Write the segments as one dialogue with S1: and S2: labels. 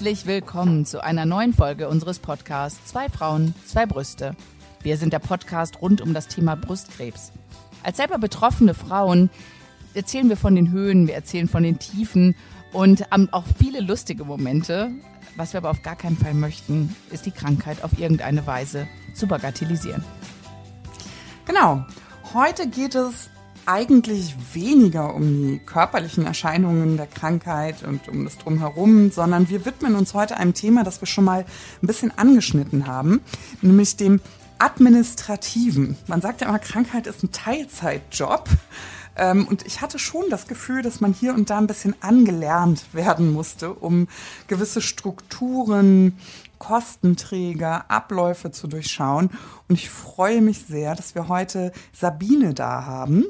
S1: Herzlich willkommen zu einer neuen Folge unseres Podcasts Zwei Frauen, zwei Brüste. Wir sind der Podcast rund um das Thema Brustkrebs. Als selber betroffene Frauen erzählen wir von den Höhen, wir erzählen von den Tiefen und haben auch viele lustige Momente. Was wir aber auf gar keinen Fall möchten, ist die Krankheit auf irgendeine Weise zu bagatellisieren.
S2: Genau. Heute geht es eigentlich weniger um die körperlichen Erscheinungen der Krankheit und um das Drumherum, sondern wir widmen uns heute einem Thema, das wir schon mal ein bisschen angeschnitten haben, nämlich dem administrativen. Man sagt ja immer, Krankheit ist ein Teilzeitjob. Ähm, und ich hatte schon das Gefühl, dass man hier und da ein bisschen angelernt werden musste, um gewisse Strukturen, Kostenträger, Abläufe zu durchschauen. Und ich freue mich sehr, dass wir heute Sabine da haben.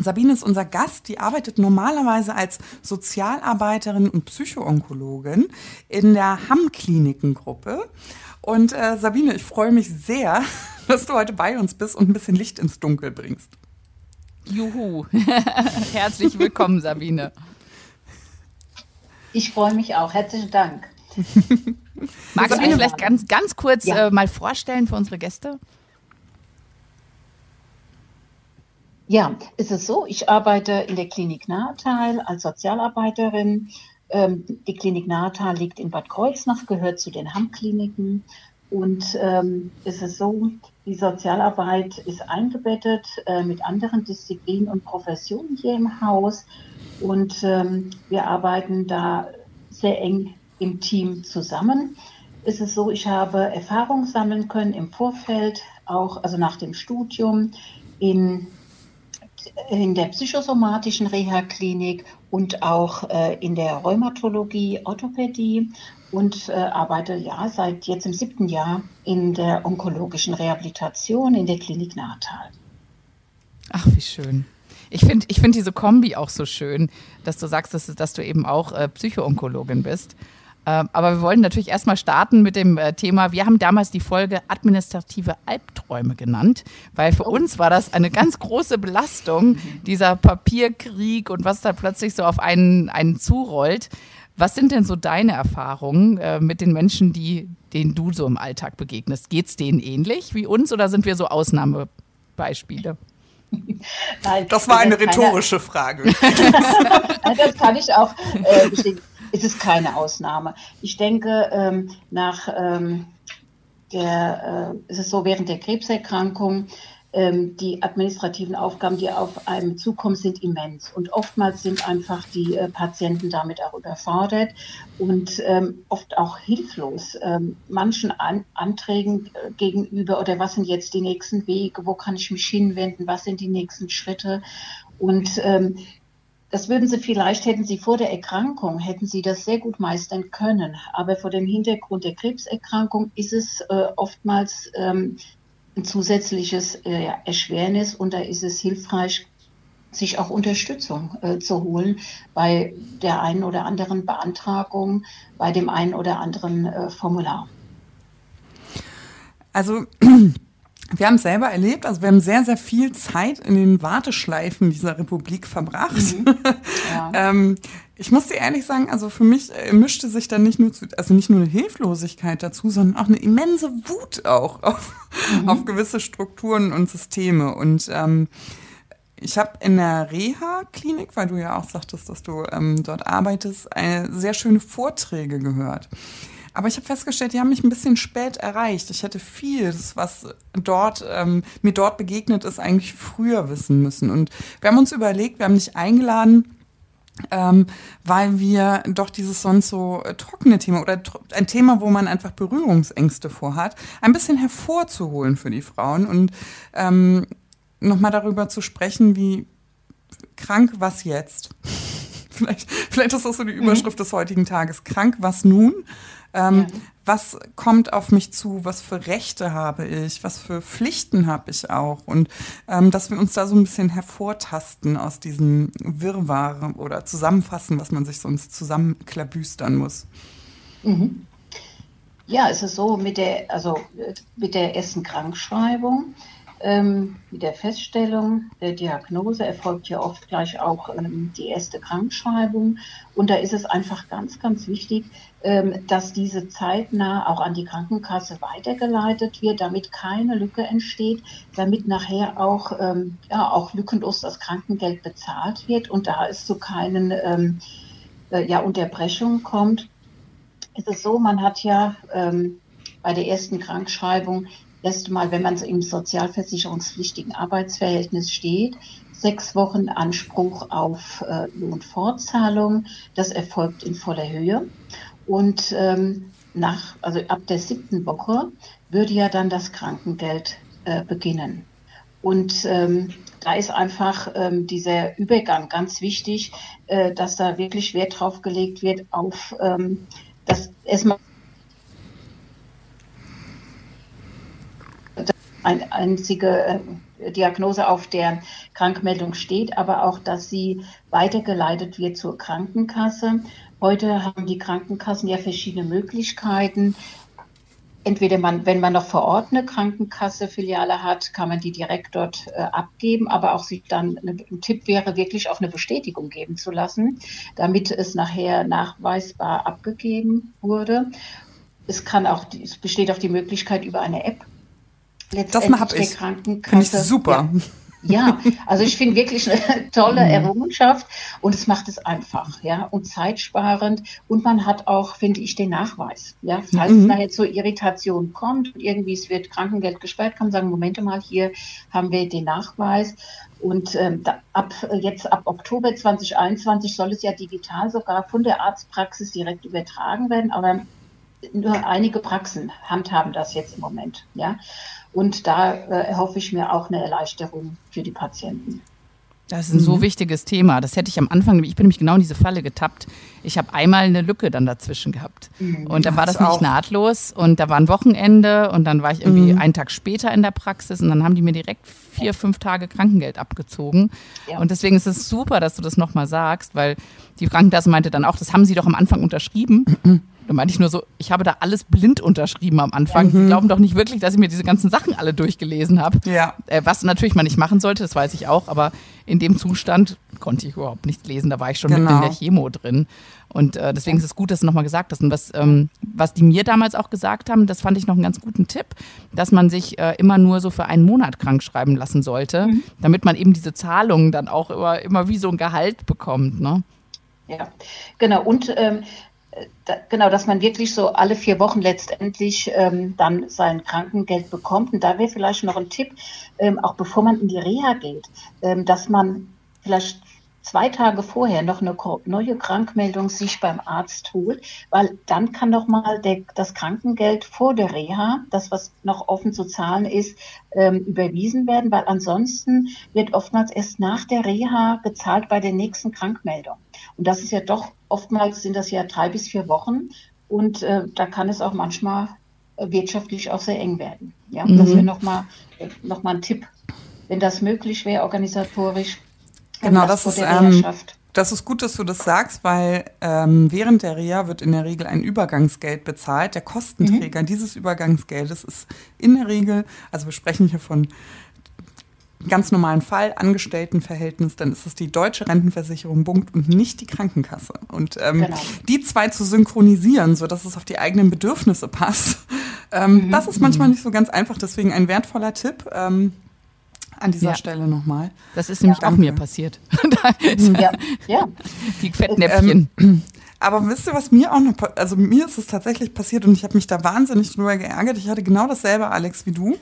S2: Sabine ist unser Gast, die arbeitet normalerweise als Sozialarbeiterin und Psychoonkologin in der Hamm-Klinikengruppe. Und äh, Sabine, ich freue mich sehr, dass du heute bei uns bist und ein bisschen Licht ins Dunkel bringst.
S1: Juhu. Herzlich willkommen, Sabine.
S3: Ich freue mich auch. Herzlichen Dank.
S1: Magst du dich vielleicht ganz, ganz kurz ja. äh, mal vorstellen für unsere Gäste?
S3: Ja, ist es so, ich arbeite in der Klinik Nahtal als Sozialarbeiterin. Ähm, die Klinik Nahtal liegt in Bad Kreuznach, gehört zu den Hamm-Kliniken. Und ähm, ist es so, die Sozialarbeit ist eingebettet äh, mit anderen Disziplinen und Professionen hier im Haus. Und ähm, wir arbeiten da sehr eng im Team zusammen. Ist es so, ich habe Erfahrung sammeln können im Vorfeld, auch also nach dem Studium in in der psychosomatischen Reha-Klinik und auch äh, in der Rheumatologie, Orthopädie und äh, arbeite ja seit jetzt im siebten Jahr in der onkologischen Rehabilitation in der Klinik Nahtal.
S1: Ach, wie schön. Ich finde ich find diese Kombi auch so schön, dass du sagst, dass, dass du eben auch äh, Psychoonkologin bist. Ähm, aber wir wollen natürlich erstmal starten mit dem äh, Thema. Wir haben damals die Folge administrative Albträume genannt, weil für oh. uns war das eine ganz große Belastung, dieser Papierkrieg und was da plötzlich so auf einen, einen zurollt. Was sind denn so deine Erfahrungen äh, mit den Menschen, die, denen du so im Alltag begegnest? Geht es denen ähnlich wie uns oder sind wir so Ausnahmebeispiele?
S2: Nein, das war eine rhetorische Frage.
S3: das kann ich auch äh, bestätigen ist es keine Ausnahme. Ich denke, ähm, nach ähm, der, äh, ist so, während der Krebserkrankung, ähm, die administrativen Aufgaben, die auf einem zukommen, sind immens. Und oftmals sind einfach die äh, Patienten damit auch überfordert und ähm, oft auch hilflos. Ähm, manchen An Anträgen äh, gegenüber oder was sind jetzt die nächsten Wege, wo kann ich mich hinwenden, was sind die nächsten Schritte. Und ähm, das würden Sie vielleicht, hätten Sie vor der Erkrankung, hätten Sie das sehr gut meistern können. Aber vor dem Hintergrund der Krebserkrankung ist es äh, oftmals ähm, ein zusätzliches äh, Erschwernis und da ist es hilfreich, sich auch Unterstützung äh, zu holen bei der einen oder anderen Beantragung, bei dem einen oder anderen äh, Formular.
S2: Also wir haben es selber erlebt, also wir haben sehr, sehr viel Zeit in den Warteschleifen dieser Republik verbracht. Mhm. Ja. ähm, ich muss dir ehrlich sagen, also für mich äh, mischte sich dann nicht nur, zu, also nicht nur eine Hilflosigkeit dazu, sondern auch eine immense Wut auch auf, mhm. auf gewisse Strukturen und Systeme. Und ähm, ich habe in der Reha-Klinik, weil du ja auch sagtest, dass du ähm, dort arbeitest, eine sehr schöne Vorträge gehört. Aber ich habe festgestellt, die haben mich ein bisschen spät erreicht. Ich hätte vieles, was dort ähm, mir dort begegnet ist, eigentlich früher wissen müssen. Und wir haben uns überlegt, wir haben dich eingeladen, ähm, weil wir doch dieses sonst so äh, trockene Thema oder ein Thema, wo man einfach Berührungsängste vorhat, ein bisschen hervorzuholen für die Frauen und ähm, nochmal darüber zu sprechen, wie krank was jetzt. vielleicht, vielleicht ist das so die mhm. Überschrift mhm. des heutigen Tages. Krank was nun? Ähm, ja. Was kommt auf mich zu? Was für Rechte habe ich? Was für Pflichten habe ich auch? Und ähm, dass wir uns da so ein bisschen hervortasten aus diesem Wirrwarr oder zusammenfassen, was man sich sonst zusammenklabüstern muss.
S3: Mhm. Ja, es ist so mit der, also mit der ersten Krankschreibung ähm, mit der Feststellung der Diagnose erfolgt ja oft gleich auch ähm, die erste Krankschreibung. Und da ist es einfach ganz, ganz wichtig, ähm, dass diese zeitnah auch an die Krankenkasse weitergeleitet wird, damit keine Lücke entsteht, damit nachher auch, ähm, ja, auch lückenlos das Krankengeld bezahlt wird und da es zu keinen ähm, äh, ja, Unterbrechungen kommt. Ist es so, man hat ja ähm, bei der ersten Krankschreibung erst mal, wenn man im sozialversicherungspflichtigen Arbeitsverhältnis steht, sechs Wochen Anspruch auf äh, Lohnfortzahlung. Das erfolgt in voller Höhe. Und ähm, nach, also ab der siebten Woche würde ja dann das Krankengeld äh, beginnen. Und ähm, da ist einfach ähm, dieser Übergang ganz wichtig, äh, dass da wirklich Wert drauf gelegt wird auf ähm, das erstmal eine einzige äh, Diagnose auf der Krankmeldung steht, aber auch, dass sie weitergeleitet wird zur Krankenkasse. Heute haben die Krankenkassen ja verschiedene Möglichkeiten. Entweder man, wenn man noch vor Ort eine Krankenkasse-Filiale hat, kann man die direkt dort äh, abgeben, aber auch sich dann ein Tipp wäre, wirklich auf eine Bestätigung geben zu lassen, damit es nachher nachweisbar abgegeben wurde. Es kann auch, es besteht auch die Möglichkeit über eine App
S2: letztendlich das der ich. Krankenkasse. Ich super.
S3: Ja. Ja, also ich finde wirklich eine tolle mhm. Errungenschaft und es macht es einfach, ja, und zeitsparend und man hat auch, finde ich, den Nachweis, ja, falls mhm. es nachher zur Irritation kommt und irgendwie es wird Krankengeld gesperrt, kann man sagen, Moment mal, hier haben wir den Nachweis und ähm, da, ab jetzt ab Oktober 2021 soll es ja digital sogar von der Arztpraxis direkt übertragen werden, aber nur einige Praxen handhaben das jetzt im Moment, ja. Und da äh, erhoffe ich mir auch eine Erleichterung für die Patienten.
S1: Das ist ein mhm. so wichtiges Thema. Das hätte ich am Anfang, ich bin nämlich genau in diese Falle getappt. Ich habe einmal eine Lücke dann dazwischen gehabt. Mhm. Und dann war das, das nicht nahtlos und da war ein Wochenende und dann war ich irgendwie mhm. einen Tag später in der Praxis und dann haben die mir direkt vier, fünf Tage Krankengeld abgezogen. Ja. Und deswegen ist es super, dass du das nochmal sagst, weil die Krankenkasse meinte dann auch, das haben sie doch am Anfang unterschrieben. Da meinte ich nur so, ich habe da alles blind unterschrieben am Anfang. Mhm. Sie glauben doch nicht wirklich, dass ich mir diese ganzen Sachen alle durchgelesen habe. Ja. Äh, was natürlich man nicht machen sollte, das weiß ich auch, aber in dem Zustand konnte ich überhaupt nichts lesen. Da war ich schon genau. mitten in der Chemo drin. Und äh, deswegen ist es gut, dass du nochmal gesagt hast. Und was, ähm, was die mir damals auch gesagt haben, das fand ich noch einen ganz guten Tipp, dass man sich äh, immer nur so für einen Monat krank schreiben lassen sollte, mhm. damit man eben diese Zahlungen dann auch immer, immer wie so ein Gehalt bekommt. Ne?
S3: Ja, genau. Und ähm, da, genau, dass man wirklich so alle vier Wochen letztendlich ähm, dann sein Krankengeld bekommt. Und da wäre vielleicht noch ein Tipp, ähm, auch bevor man in die Reha geht, ähm, dass man vielleicht zwei Tage vorher noch eine neue Krankmeldung sich beim Arzt holt, weil dann kann noch mal der, das Krankengeld vor der Reha, das was noch offen zu zahlen ist, ähm, überwiesen werden, weil ansonsten wird oftmals erst nach der Reha gezahlt bei der nächsten Krankmeldung. Und das ist ja doch oftmals sind das ja drei bis vier Wochen und äh, da kann es auch manchmal äh, wirtschaftlich auch sehr eng werden. Ja, mhm. das wäre nochmal noch mal ein Tipp, wenn das möglich wäre organisatorisch
S2: Genau, das, das ist, ähm, das ist gut, dass du das sagst, weil ähm, während der Reha wird in der Regel ein Übergangsgeld bezahlt. Der Kostenträger mhm. dieses Übergangsgeldes ist in der Regel, also wir sprechen hier von ganz normalen Fall, Angestelltenverhältnis, dann ist es die deutsche Rentenversicherung Punkt und nicht die Krankenkasse. Und ähm, genau. die zwei zu synchronisieren, sodass es auf die eigenen Bedürfnisse passt, ähm, mhm. das ist manchmal nicht so ganz einfach. Deswegen ein wertvoller Tipp. Ähm, an dieser ja. Stelle nochmal.
S1: Das ist nämlich ja, auch mir passiert. ja. ja. Die Fettnäpfchen.
S2: Ähm, aber wisst ihr, was mir auch noch, also mir ist es tatsächlich passiert und ich habe mich da wahnsinnig drüber geärgert. Ich hatte genau dasselbe, Alex, wie du.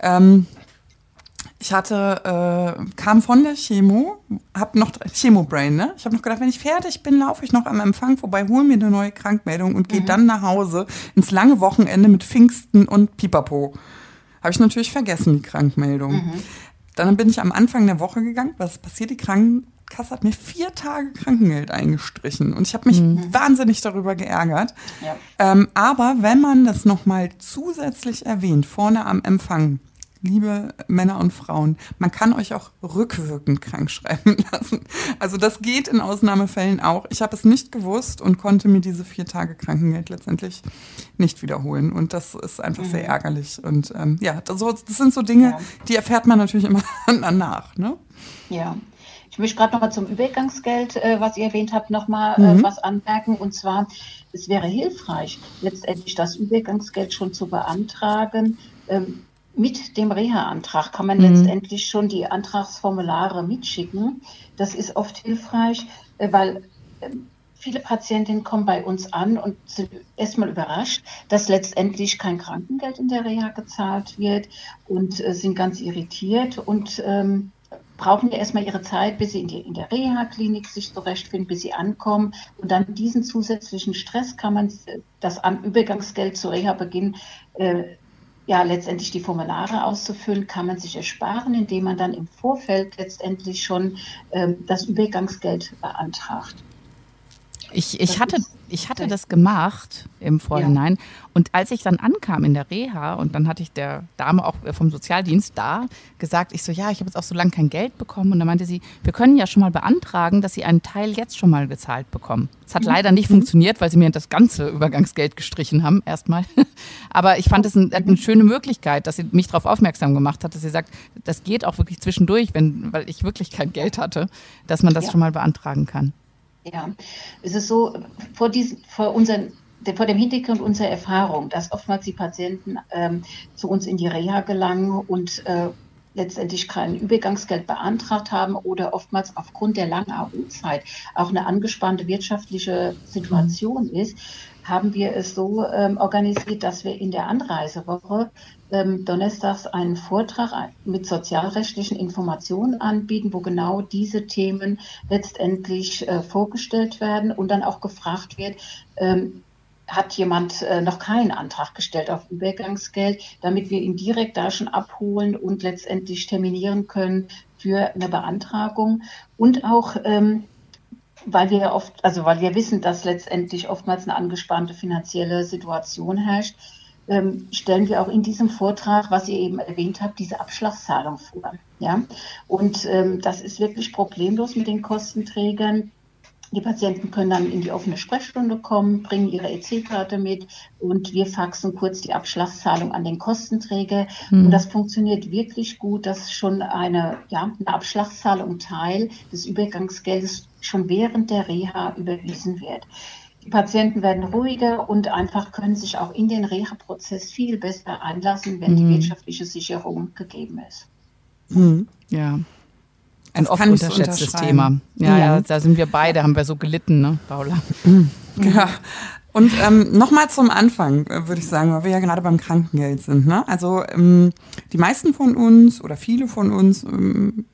S2: Ähm, ich hatte, äh, kam von der Chemo, hab noch Chemo-Brain, ne? Ich habe noch gedacht, wenn ich fertig bin, laufe ich noch am Empfang vorbei, hole mir eine neue Krankmeldung und gehe mhm. dann nach Hause ins lange Wochenende mit Pfingsten und Pipapo. Habe ich natürlich vergessen, die Krankmeldung. Mhm. Dann bin ich am Anfang der Woche gegangen. Was passiert? Die Krankenkasse hat mir vier Tage Krankengeld eingestrichen. Und ich habe mich mhm. wahnsinnig darüber geärgert. Ja. Ähm, aber wenn man das nochmal zusätzlich erwähnt, vorne am Empfang, liebe Männer und Frauen, man kann euch auch rückwirkend krank schreiben lassen. Also das geht in Ausnahmefällen auch. Ich habe es nicht gewusst und konnte mir diese vier Tage Krankengeld letztendlich nicht wiederholen. Und das ist einfach mhm. sehr ärgerlich. Und ähm, ja, das, das, sind so Dinge, ja. die erfährt man natürlich immer danach. Ne?
S3: Ja. Ich möchte gerade nochmal zum Übergangsgeld, äh, was ihr erwähnt habt, nochmal äh, mhm. was anmerken. Und zwar, es wäre hilfreich, letztendlich das Übergangsgeld schon zu beantragen. Ähm, mit dem Reha-Antrag kann man mhm. letztendlich schon die Antragsformulare mitschicken. Das ist oft hilfreich, äh, weil äh, viele Patientinnen kommen bei uns an und sind erstmal überrascht, dass letztendlich kein Krankengeld in der Reha gezahlt wird und äh, sind ganz irritiert und ähm, brauchen ja erstmal ihre Zeit, bis sie in, die, in der Reha-Klinik sich zurechtfinden, bis sie ankommen. Und dann diesen zusätzlichen Stress kann man das Übergangsgeld zu Reha-Beginn äh, ja letztendlich die Formulare auszufüllen, kann man sich ersparen, indem man dann im Vorfeld letztendlich schon ähm, das Übergangsgeld beantragt.
S1: Ich, ich hatte, ich hatte das gemacht im Vorhinein. Ja. Und als ich dann ankam in der Reha und dann hatte ich der Dame auch vom Sozialdienst da gesagt, ich so, ja, ich habe jetzt auch so lange kein Geld bekommen. Und dann meinte sie, wir können ja schon mal beantragen, dass Sie einen Teil jetzt schon mal gezahlt bekommen. Es hat mhm. leider nicht mhm. funktioniert, weil sie mir das ganze Übergangsgeld gestrichen haben, erstmal. Aber ich fand es ein, eine schöne Möglichkeit, dass sie mich darauf aufmerksam gemacht hat, dass sie sagt, das geht auch wirklich zwischendurch, wenn, weil ich wirklich kein Geld hatte, dass man das ja. schon mal beantragen kann.
S3: Ja, es ist so, vor, diesen, vor, unseren, vor dem Hintergrund unserer Erfahrung, dass oftmals die Patienten ähm, zu uns in die Reha gelangen und äh, letztendlich kein Übergangsgeld beantragt haben oder oftmals aufgrund der langen AU-Zeit auch eine angespannte wirtschaftliche Situation ist, haben wir es so ähm, organisiert, dass wir in der Anreisewoche ähm, donnerstags einen Vortrag mit sozialrechtlichen Informationen anbieten, wo genau diese Themen letztendlich äh, vorgestellt werden und dann auch gefragt wird, ähm, hat jemand äh, noch keinen Antrag gestellt auf Übergangsgeld, damit wir ihn direkt da schon abholen und letztendlich terminieren können für eine Beantragung. Und auch ähm, weil wir oft, also weil wir wissen, dass letztendlich oftmals eine angespannte finanzielle Situation herrscht, stellen wir auch in diesem Vortrag, was ihr eben erwähnt habt, diese Abschlagszahlung vor. Ja? Und ähm, das ist wirklich problemlos mit den Kostenträgern. Die Patienten können dann in die offene Sprechstunde kommen, bringen ihre EC-Karte mit und wir faxen kurz die Abschlagszahlung an den Kostenträger. Mhm. Und das funktioniert wirklich gut, dass schon eine, ja, eine Abschlagszahlung Teil des Übergangsgeldes schon während der Reha überwiesen wird. Die Patienten werden ruhiger und einfach können sich auch in den Reha-Prozess viel besser einlassen, wenn mhm. die wirtschaftliche Sicherung gegeben ist.
S1: Mhm. Ja. Ein oft unterschätztes Thema. Ja, ja, ja, da sind wir beide, haben wir so gelitten, ne, Paula?
S2: Mhm. Ja. Und ähm, nochmal zum Anfang, äh, würde ich sagen, weil wir ja gerade beim Krankengeld sind. Ne? Also ähm, die meisten von uns oder viele von uns ähm,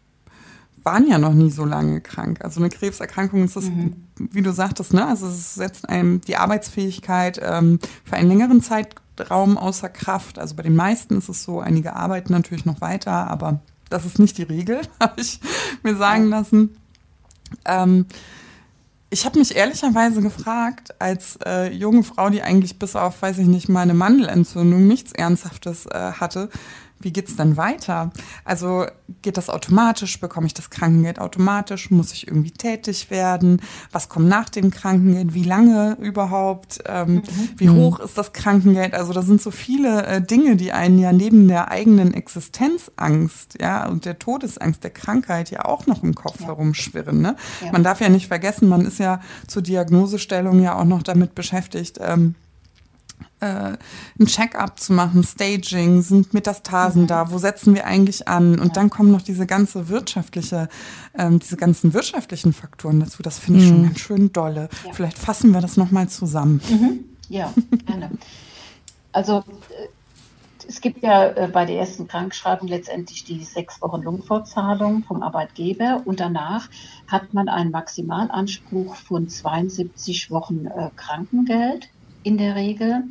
S2: waren ja noch nie so lange krank. Also eine Krebserkrankung ist das, mhm. wie du sagtest, ne? Also es setzt einem die Arbeitsfähigkeit ähm, für einen längeren Zeitraum außer Kraft. Also bei den meisten ist es so, einige arbeiten natürlich noch weiter, aber das ist nicht die Regel, habe ich mir sagen lassen. Ähm, ich habe mich ehrlicherweise gefragt, als äh, junge Frau, die eigentlich bis auf, weiß ich nicht, meine Mandelentzündung nichts Ernsthaftes äh, hatte, wie geht's dann weiter? Also geht das automatisch? Bekomme ich das Krankengeld automatisch? Muss ich irgendwie tätig werden? Was kommt nach dem Krankengeld? Wie lange überhaupt? Ähm, mhm. Wie hoch ist das Krankengeld? Also da sind so viele äh, Dinge, die einen ja neben der eigenen Existenzangst, ja, und der Todesangst, der Krankheit ja auch noch im Kopf ja. herumschwirren. Ne? Ja. Man darf ja nicht vergessen, man ist ja zur Diagnosestellung ja auch noch damit beschäftigt, ähm, äh, ein Check-up zu machen, Staging, sind Metastasen mhm. da, wo setzen wir eigentlich an? Und ja. dann kommen noch diese ganze wirtschaftliche, ähm, diese ganzen wirtschaftlichen Faktoren dazu. Das finde ich mhm. schon ganz schön dolle. Ja. Vielleicht fassen wir das nochmal zusammen.
S3: Mhm. Ja, gerne. Also äh, es gibt ja äh, bei der ersten Krankschreibung letztendlich die sechs Wochen Lungenvorzahlung vom Arbeitgeber und danach hat man einen Maximalanspruch von 72 Wochen äh, Krankengeld in der Regel.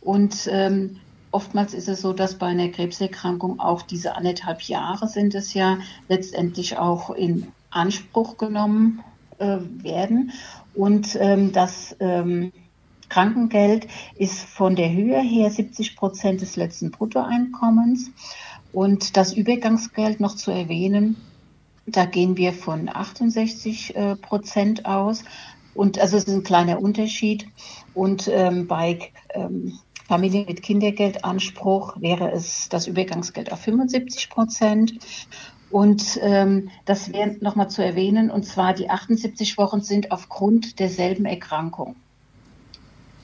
S3: Und ähm, oftmals ist es so, dass bei einer Krebserkrankung auch diese anderthalb Jahre sind es ja letztendlich auch in Anspruch genommen äh, werden. Und ähm, das ähm, Krankengeld ist von der Höhe her 70 Prozent des letzten Bruttoeinkommens. Und das Übergangsgeld noch zu erwähnen, da gehen wir von 68 äh, Prozent aus. Und also es ist ein kleiner Unterschied. Und ähm, bei ähm, Familien mit Kindergeldanspruch wäre es das Übergangsgeld auf 75 Prozent. Und ähm, das wäre nochmal zu erwähnen, und zwar die 78 Wochen sind aufgrund derselben Erkrankung.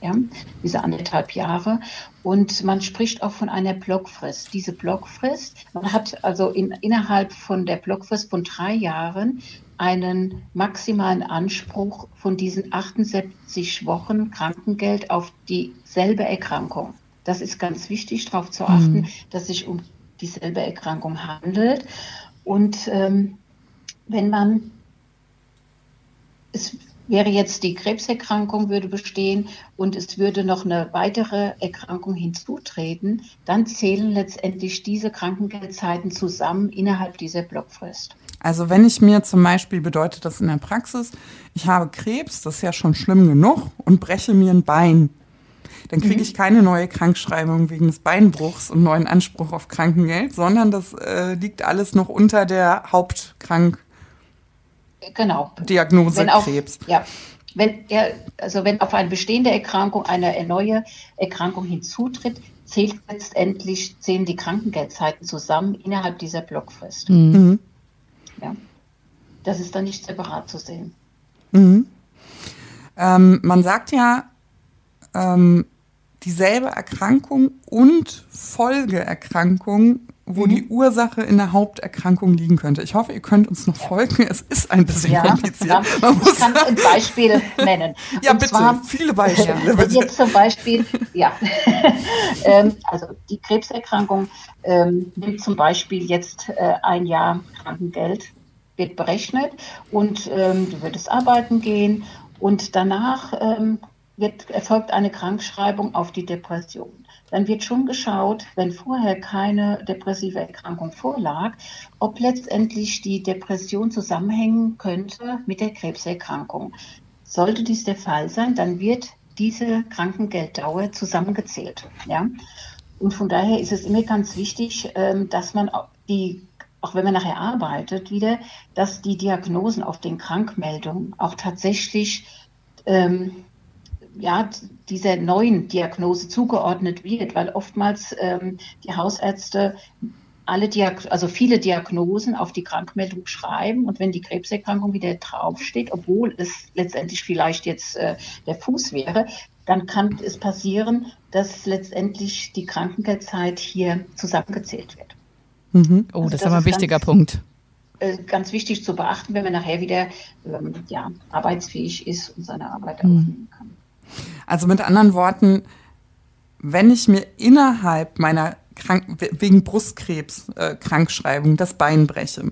S3: Ja, diese anderthalb Jahre. Und man spricht auch von einer Blockfrist. Diese Blockfrist, man hat also in, innerhalb von der Blockfrist von drei Jahren einen maximalen Anspruch von diesen 78 Wochen Krankengeld auf dieselbe Erkrankung. Das ist ganz wichtig, darauf zu achten, mhm. dass es sich um dieselbe Erkrankung handelt. Und ähm, wenn man, es wäre jetzt die Krebserkrankung würde bestehen und es würde noch eine weitere Erkrankung hinzutreten, dann zählen letztendlich diese Krankengeldzeiten zusammen innerhalb dieser Blockfrist.
S2: Also wenn ich mir zum Beispiel bedeutet das in der Praxis, ich habe Krebs, das ist ja schon schlimm genug, und breche mir ein Bein, dann kriege mhm. ich keine neue Krankschreibung wegen des Beinbruchs und neuen Anspruch auf Krankengeld, sondern das äh, liegt alles noch unter der Hauptkrank
S3: genau.
S2: Diagnose wenn Krebs.
S3: ja. Wenn er, also wenn auf eine bestehende Erkrankung eine neue Erkrankung hinzutritt, zählt letztendlich zählen die Krankengeldzeiten zusammen innerhalb dieser Blockfrist. Mhm. mhm. Ja. Das ist dann nicht separat zu sehen.
S2: Mhm. Ähm, man sagt ja, ähm, dieselbe Erkrankung und Folgeerkrankung, wo mhm. die Ursache in der Haupterkrankung liegen könnte. Ich hoffe, ihr könnt uns noch folgen. Es ist ein bisschen ja, kompliziert.
S3: Man ich kann ein Beispiel nennen.
S2: Ja, und bitte, zwar, viele Beispiele.
S3: Bitte. Jetzt zum Beispiel, ja, ähm, also die Krebserkrankung ähm, nimmt zum Beispiel jetzt äh, ein Jahr Krankengeld, wird berechnet und ähm, du würdest arbeiten gehen und danach ähm, wird, erfolgt eine Krankschreibung auf die Depression. Dann wird schon geschaut, wenn vorher keine depressive Erkrankung vorlag, ob letztendlich die Depression zusammenhängen könnte mit der Krebserkrankung. Sollte dies der Fall sein, dann wird diese Krankengelddauer zusammengezählt. Ja? Und von daher ist es immer ganz wichtig, ähm, dass man die, auch wenn man nachher arbeitet, wieder, dass die Diagnosen auf den Krankmeldungen auch tatsächlich ähm, ja, dieser neuen Diagnose zugeordnet wird, weil oftmals ähm, die Hausärzte alle Diag also viele Diagnosen auf die Krankmeldung schreiben und wenn die Krebserkrankung wieder draufsteht, obwohl es letztendlich vielleicht jetzt äh, der Fuß wäre, dann kann es passieren, dass letztendlich die Krankengeldzeit hier zusammengezählt wird.
S1: Mhm. Oh, also das, das, ist aber ein wichtiger ganz, Punkt.
S3: Äh, ganz wichtig zu beachten, wenn man nachher wieder ähm, ja, arbeitsfähig ist und seine Arbeit mhm. aufnehmen kann.
S2: Also mit anderen Worten, wenn ich mir innerhalb meiner Krank wegen Brustkrebs äh, Krankschreibung das Bein breche,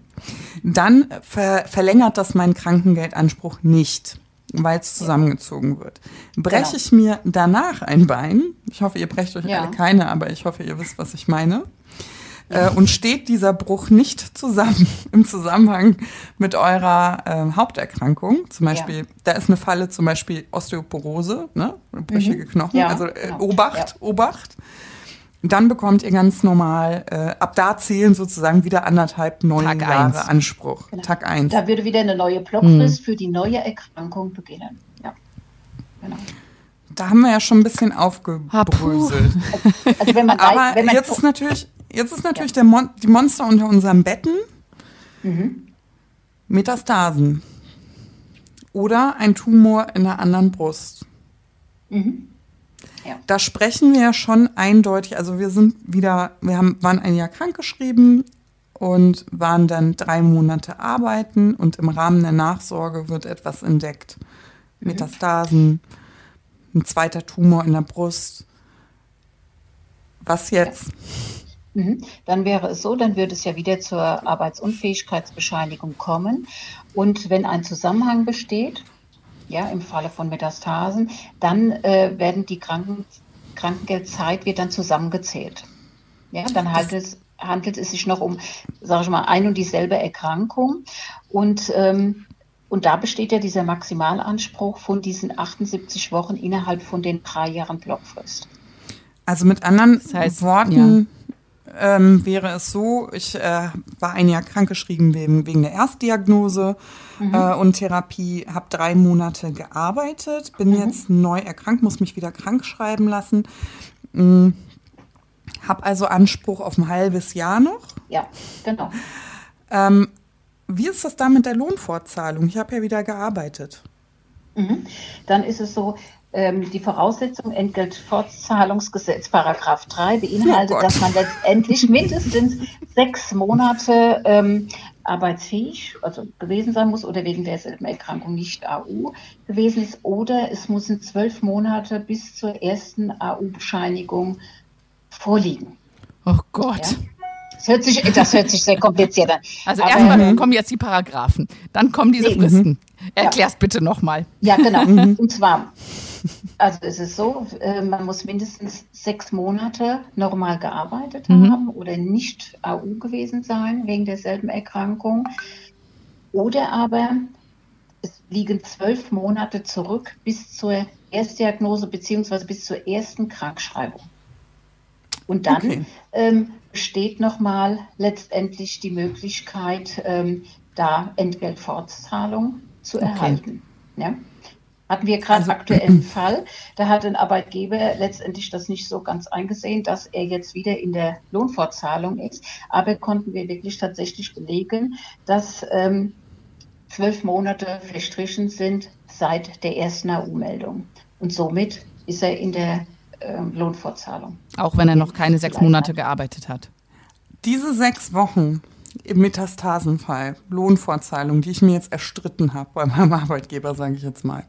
S2: dann ver verlängert das meinen Krankengeldanspruch nicht, weil es zusammengezogen wird. Breche genau. ich mir danach ein Bein, ich hoffe, ihr brecht euch ja. alle keine, aber ich hoffe, ihr wisst, was ich meine, äh, und steht dieser Bruch nicht zusammen im Zusammenhang mit eurer äh, Haupterkrankung, zum Beispiel, ja. da ist eine Falle zum Beispiel Osteoporose, ne? brüchige mhm. Knochen, ja, also äh, genau. Obacht, ja. Obacht. Dann bekommt ihr ganz normal, äh, ab da zählen sozusagen wieder anderthalb neun Tag Jahre eins. Anspruch.
S3: Genau. Tag eins. Da würde wieder eine neue Blockfrist mhm. für die neue Erkrankung beginnen. Ja,
S2: genau. Da haben wir ja schon ein bisschen aufgebröselt. Also wenn man Aber weiß, wenn man jetzt ist natürlich, Jetzt ist natürlich ja. Mon die Monster unter unseren Betten. Mhm. Metastasen. Oder ein Tumor in der anderen Brust. Mhm. Ja. Da sprechen wir ja schon eindeutig, also wir sind wieder, wir haben, waren ein Jahr krankgeschrieben und waren dann drei Monate arbeiten und im Rahmen der Nachsorge wird etwas entdeckt. Mhm. Metastasen, ein zweiter Tumor in der Brust. Was jetzt? Ja.
S3: Mhm. Dann wäre es so, dann würde es ja wieder zur Arbeitsunfähigkeitsbescheinigung kommen. Und wenn ein Zusammenhang besteht, ja, im Falle von Metastasen, dann äh, werden die Kranken, Krankengeldzeit wird dann zusammengezählt. Ja, dann handelt es, handelt es sich noch um, sage ich mal, ein und dieselbe Erkrankung. Und, ähm, und da besteht ja dieser Maximalanspruch von diesen 78 Wochen innerhalb von den drei Jahren Blockfrist.
S2: Also mit anderen das heißt, Worten, ja ähm, wäre es so, ich äh, war ein Jahr krankgeschrieben wegen, wegen der Erstdiagnose mhm. äh, und Therapie, habe drei Monate gearbeitet, bin mhm. jetzt neu erkrankt, muss mich wieder krank schreiben lassen. Mhm. Habe also Anspruch auf ein halbes Jahr noch.
S3: Ja, genau.
S2: Ähm, wie ist das da mit der Lohnfortzahlung? Ich habe ja wieder gearbeitet.
S3: Mhm. Dann ist es so, die Voraussetzung Entgeltfortzahlungsgesetz Paragraph 3 beinhaltet, oh dass man letztendlich mindestens sechs Monate ähm, arbeitsfähig also gewesen sein muss oder wegen derselben Erkrankung nicht AU gewesen ist oder es müssen zwölf Monate bis zur ersten AU-Bescheinigung vorliegen.
S1: Oh Gott. Ja?
S3: Das hört, sich, das hört sich sehr kompliziert an.
S1: Also erstmal ähm, kommen jetzt die Paragraphen, dann kommen diese nee, Fristen. Mhm. Erklär's ja. bitte nochmal.
S3: Ja, genau. Mhm. Und zwar, also es ist so, äh, man muss mindestens sechs Monate normal gearbeitet mhm. haben oder nicht AU gewesen sein wegen derselben Erkrankung. Oder aber es liegen zwölf Monate zurück bis zur Erstdiagnose bzw. bis zur ersten Krankschreibung. Und dann okay. ähm, besteht nochmal letztendlich die Möglichkeit, ähm, da Entgeltfortzahlung zu okay. erhalten. Ja? Hatten wir gerade also, aktuellen Fall, da hat ein Arbeitgeber letztendlich das nicht so ganz eingesehen, dass er jetzt wieder in der Lohnfortzahlung ist. Aber konnten wir wirklich tatsächlich belegen, dass ähm, zwölf Monate verstrichen sind seit der ersten AU-Meldung. Und somit ist er in der äh, Lohnfortzahlung.
S1: Auch wenn er noch keine sechs Monate gearbeitet hat.
S2: Diese sechs Wochen im Metastasenfall, Lohnfortzahlung, die ich mir jetzt erstritten habe bei meinem Arbeitgeber, sage ich jetzt mal,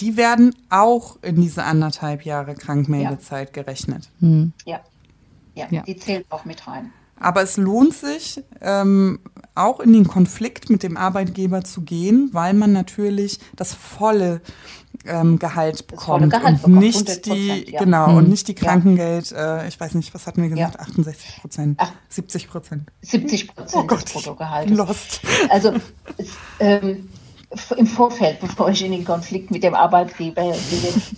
S2: die werden auch in diese anderthalb Jahre Krankmeldezeit ja. gerechnet.
S3: Mhm. Ja. ja. ja, die zählen auch mit rein.
S2: Aber es lohnt sich, ähm, auch in den Konflikt mit dem Arbeitgeber zu gehen, weil man natürlich das volle ähm, Gehalt bekommt Gehalt und bekommt, nicht die ja. genau hm. und nicht die Krankengeld. Ja. Äh, ich weiß nicht, was hatten wir gesagt? Ja. 68 Prozent, 70 Prozent.
S3: 70 Prozent oh
S2: Gott, des Bruttogehaltes. Lost.
S3: Also es, ähm, im Vorfeld, bevor ich in den Konflikt mit dem Arbeitgeber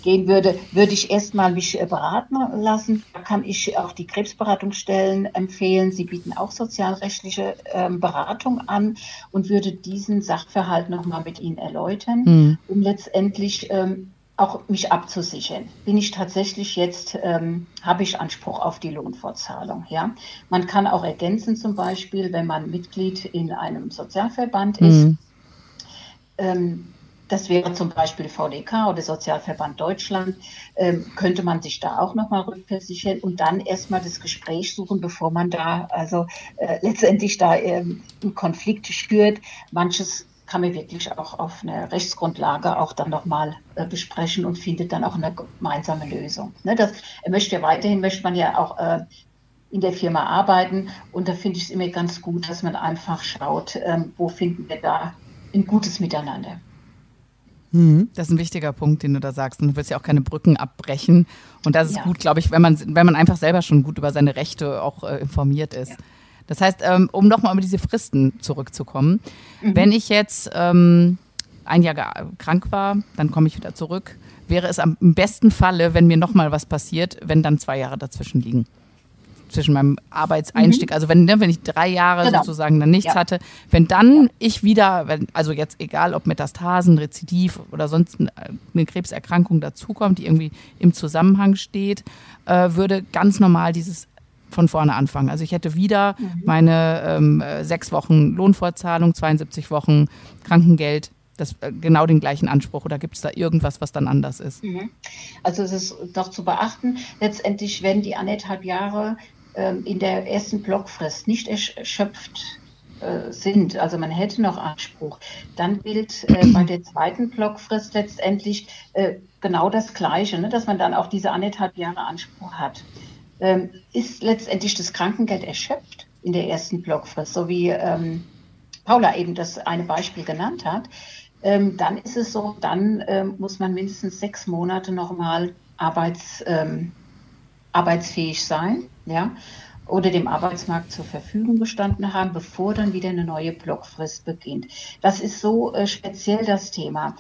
S3: gehen würde, würde ich erstmal mich äh, beraten lassen. Da kann ich auch die Krebsberatungsstellen empfehlen. Sie bieten auch sozialrechtliche ähm, Beratung an und würde diesen Sachverhalt nochmal mit Ihnen erläutern, mhm. um letztendlich ähm, auch mich abzusichern. Bin ich tatsächlich jetzt, ähm, habe ich Anspruch auf die Lohnfortzahlung. Ja? Man kann auch ergänzen zum Beispiel, wenn man Mitglied in einem Sozialverband ist, ähm, das wäre zum Beispiel VDK oder Sozialverband Deutschland, ähm, könnte man sich da auch nochmal rückversichern und dann erstmal das Gespräch suchen, bevor man da also äh, letztendlich da ähm, einen Konflikt schürt. Manches kann man wirklich auch auf einer Rechtsgrundlage auch dann nochmal äh, besprechen und findet dann auch eine gemeinsame Lösung. Ne, das, möchte weiterhin, möchte man ja auch äh, in der Firma arbeiten und da finde ich es immer ganz gut, dass man einfach schaut, ähm, wo finden wir da ein gutes Miteinander.
S1: Mhm. Das ist ein wichtiger Punkt, den du da sagst. Und du willst ja auch keine Brücken abbrechen. Und das ist ja. gut, glaube ich, wenn man, wenn man einfach selber schon gut über seine Rechte auch äh, informiert ist. Ja. Das heißt, ähm, um nochmal über diese Fristen zurückzukommen, mhm. wenn ich jetzt ähm, ein Jahr krank war, dann komme ich wieder zurück, wäre es am besten Falle, wenn mir nochmal was passiert, wenn dann zwei Jahre dazwischen liegen zwischen meinem Arbeitseinstieg, mhm. also wenn, ne, wenn ich drei Jahre genau. sozusagen dann nichts ja. hatte, wenn dann ja. ich wieder, wenn, also jetzt egal ob Metastasen, Rezidiv oder sonst eine Krebserkrankung dazukommt, die irgendwie im Zusammenhang steht, äh, würde ganz normal dieses von vorne anfangen. Also ich hätte wieder mhm. meine ähm, sechs Wochen Lohnfortzahlung, 72 Wochen Krankengeld, das, äh, genau den gleichen Anspruch oder gibt es da irgendwas, was dann anders ist? Mhm.
S3: Also es ist noch zu beachten, letztendlich, wenn die anderthalb Jahre in der ersten Blockfrist nicht erschöpft äh, sind, also man hätte noch Anspruch, dann gilt äh, bei der zweiten Blockfrist letztendlich äh, genau das Gleiche, ne, dass man dann auch diese anderthalb Jahre Anspruch hat. Ähm, ist letztendlich das Krankengeld erschöpft in der ersten Blockfrist, so wie ähm, Paula eben das eine Beispiel genannt hat, ähm, dann ist es so, dann ähm, muss man mindestens sechs Monate nochmal Arbeits, ähm, arbeitsfähig sein ja, oder dem Arbeitsmarkt zur Verfügung gestanden haben, bevor dann wieder eine neue Blockfrist beginnt. Das ist so äh, speziell das Thema.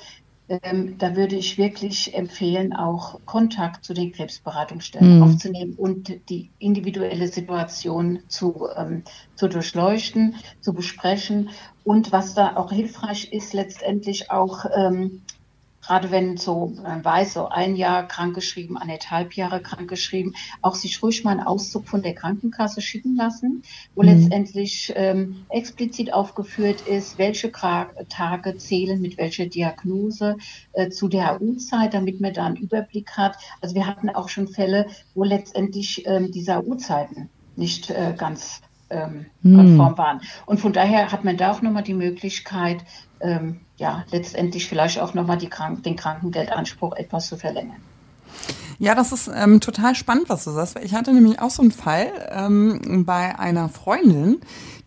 S3: ähm, da würde ich wirklich empfehlen, auch Kontakt zu den Krebsberatungsstellen mhm. aufzunehmen und die individuelle Situation zu, ähm, zu durchleuchten, zu besprechen. Und was da auch hilfreich ist, letztendlich auch ähm, gerade wenn so, man weiß, so ein Jahr krankgeschrieben, anderthalb Jahre krankgeschrieben, auch sich ruhig mal einen Auszug von der Krankenkasse schicken lassen, wo mhm. letztendlich ähm, explizit aufgeführt ist, welche Tage zählen mit welcher Diagnose äh, zu der AU-Zeit, damit man da einen Überblick hat. Also wir hatten auch schon Fälle, wo letztendlich ähm, diese AU-Zeiten nicht äh, ganz ähm, hm. konform waren. Und von daher hat man da auch nochmal die Möglichkeit, ähm, ja, letztendlich vielleicht auch nochmal Krank den Krankengeldanspruch etwas zu verlängern.
S2: Ja, das ist ähm, total spannend, was du sagst. Ich hatte nämlich auch so einen Fall ähm, bei einer Freundin,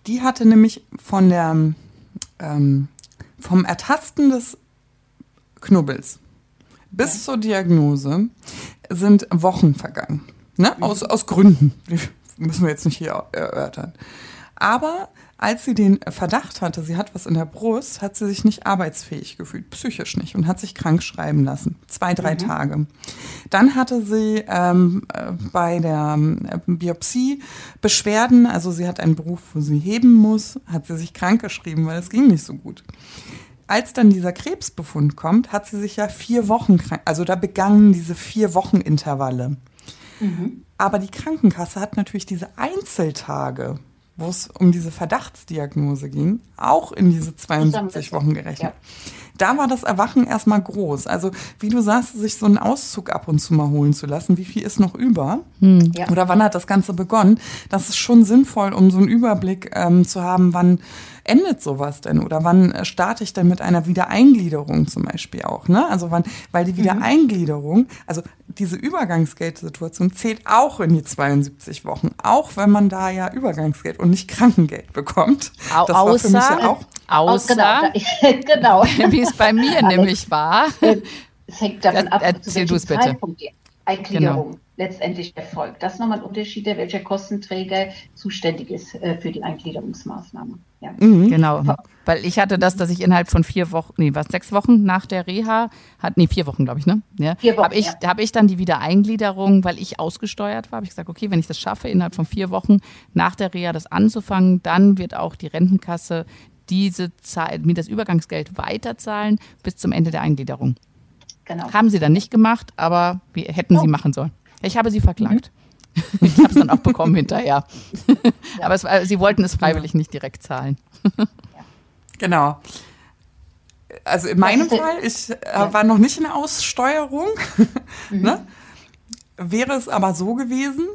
S2: die hatte nämlich von der ähm, vom Ertasten des Knubbels bis ja. zur Diagnose sind Wochen vergangen. Ne? Aus, aus Gründen. Die müssen wir jetzt nicht hier erörtern. Aber als sie den Verdacht hatte, sie hat was in der Brust, hat sie sich nicht arbeitsfähig gefühlt, psychisch nicht und hat sich krank schreiben lassen. Zwei, drei mhm. Tage. Dann hatte sie ähm, äh, bei der äh, Biopsie Beschwerden, also sie hat einen Beruf, wo sie heben muss, hat sie sich krank geschrieben, weil es ging nicht so gut. Als dann dieser Krebsbefund kommt, hat sie sich ja vier Wochen krank, also da begannen diese vier Wochen Intervalle. Mhm. Aber die Krankenkasse hat natürlich diese Einzeltage wo es um diese Verdachtsdiagnose ging, auch in diese 72 Wochen gerechnet. Ja. Da war das Erwachen erstmal groß. Also, wie du sagst, sich so einen Auszug ab und zu mal holen zu lassen, wie viel ist noch über? Hm. Ja. Oder wann hat das Ganze begonnen? Das ist schon sinnvoll, um so einen Überblick ähm, zu haben, wann endet sowas denn? Oder wann äh, starte ich denn mit einer Wiedereingliederung zum Beispiel auch? Ne? Also wann, weil die mhm. Wiedereingliederung, also diese Übergangsgeldsituation zählt auch in die 72 Wochen, auch wenn man da ja Übergangsgeld und nicht Krankengeld bekommt.
S1: Au das war für mich ja auch. Außer, genau, genau. wie es bei mir nämlich war.
S3: Es hängt davon ab, Erzähl zu welchem Zeitpunkt die Eingliederung genau. letztendlich erfolgt. Das ist nochmal ein Unterschied, welcher Kostenträger zuständig ist äh, für die Eingliederungsmaßnahme.
S1: Ja. Mhm. Genau, weil ich hatte das, dass ich innerhalb von vier Wochen, nee, was, sechs Wochen nach der Reha, hat, nee, vier Wochen, glaube ich, ne? Ja, vier Wochen, habe ich, ja. hab ich dann die Wiedereingliederung, weil ich ausgesteuert war, habe ich gesagt, okay, wenn ich das schaffe, innerhalb von vier Wochen nach der Reha das anzufangen, dann wird auch die Rentenkasse diese Zeit, mir das Übergangsgeld weiterzahlen bis zum Ende der Eingliederung. Genau. Haben sie dann nicht gemacht, aber wie hätten oh. sie machen sollen. Ich habe sie verklagt. Mhm. Ich habe es dann auch bekommen hinterher. Ja. Aber es, sie wollten es freiwillig nicht direkt zahlen.
S2: Genau. Also in meinem Fall, ich äh, war noch nicht in der Aussteuerung. Mhm. ne? Wäre es aber so gewesen,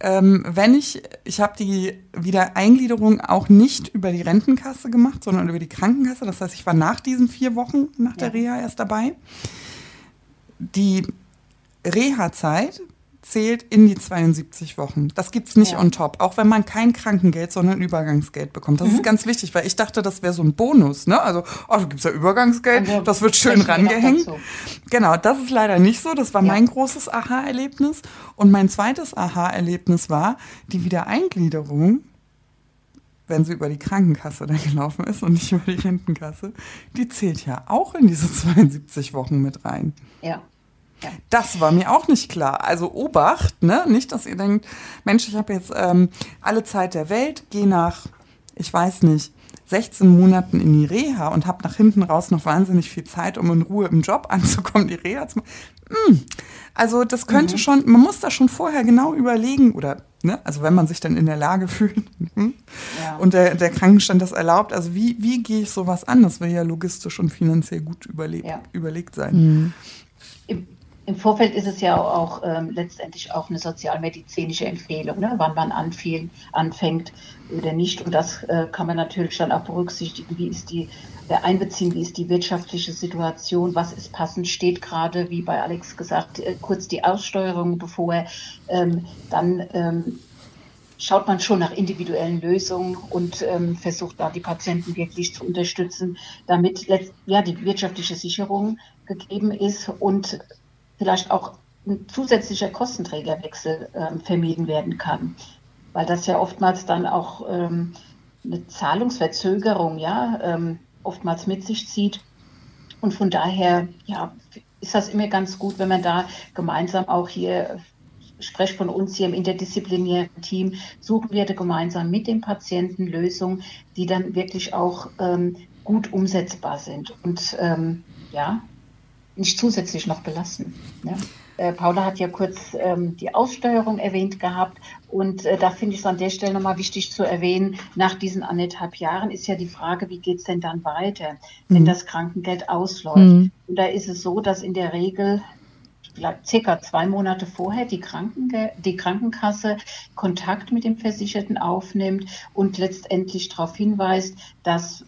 S2: ähm, wenn ich, ich habe die Wiedereingliederung auch nicht über die Rentenkasse gemacht, sondern über die Krankenkasse. Das heißt, ich war nach diesen vier Wochen nach der ja. Reha erst dabei. Die Reha-Zeit zählt in die 72 Wochen. Das gibt's nicht ja. on top, auch wenn man kein Krankengeld, sondern Übergangsgeld bekommt. Das mhm. ist ganz wichtig, weil ich dachte, das wäre so ein Bonus. Ne? Also, oh, da gibt's ja Übergangsgeld, also, das wird schön rangehängt. Genau, das ist leider nicht so. Das war ja. mein großes Aha-Erlebnis. Und mein zweites Aha-Erlebnis war die Wiedereingliederung wenn sie über die Krankenkasse dann gelaufen ist und nicht über die Rentenkasse, die zählt ja auch in diese 72 Wochen mit rein.
S3: Ja.
S2: Das war mir auch nicht klar. Also Obacht, ne? Nicht, dass ihr denkt, Mensch, ich habe jetzt ähm, alle Zeit der Welt, gehe nach, ich weiß nicht, 16 Monaten in die Reha und habe nach hinten raus noch wahnsinnig viel Zeit, um in Ruhe im Job anzukommen, die Reha zu machen. Hm. Also das könnte mhm. schon, man muss das schon vorher genau überlegen oder, ne, also wenn man sich dann in der Lage fühlt hm? ja. und der, der Krankenstand das erlaubt, also wie, wie gehe ich sowas an? Das will ja logistisch und finanziell gut überlegt, ja. überlegt sein. Mhm.
S3: Im, Vorfeld ist es ja auch ähm, letztendlich auch eine sozialmedizinische Empfehlung, ne, wann man anfiel, anfängt oder nicht. Und das äh, kann man natürlich dann auch berücksichtigen. Wie ist die, äh, einbeziehen, wie ist die wirtschaftliche Situation, was ist passend, steht gerade, wie bei Alex gesagt, äh, kurz die Aussteuerung bevor. Ähm, dann ähm, schaut man schon nach individuellen Lösungen und ähm, versucht da die Patienten wirklich zu unterstützen, damit ja, die wirtschaftliche Sicherung gegeben ist und vielleicht auch ein zusätzlicher Kostenträgerwechsel ähm, vermieden werden kann. Weil das ja oftmals dann auch ähm, eine Zahlungsverzögerung ja, ähm, oftmals mit sich zieht. Und von daher, ja, ist das immer ganz gut, wenn man da gemeinsam auch hier spreche von uns hier im interdisziplinären Team, suchen wir da gemeinsam mit dem Patienten Lösungen, die dann wirklich auch ähm, gut umsetzbar sind und ähm, ja, nicht zusätzlich noch belasten. Ne? Äh, Paula hat ja kurz ähm, die Aussteuerung erwähnt gehabt und äh, da finde ich es an der Stelle nochmal wichtig zu erwähnen, nach diesen anderthalb Jahren ist ja die Frage, wie geht es denn dann weiter, mhm. wenn das Krankengeld ausläuft. Mhm. Und da ist es so, dass in der Regel circa zwei Monate vorher die, Krankenge die Krankenkasse Kontakt mit dem Versicherten aufnimmt und letztendlich darauf hinweist, dass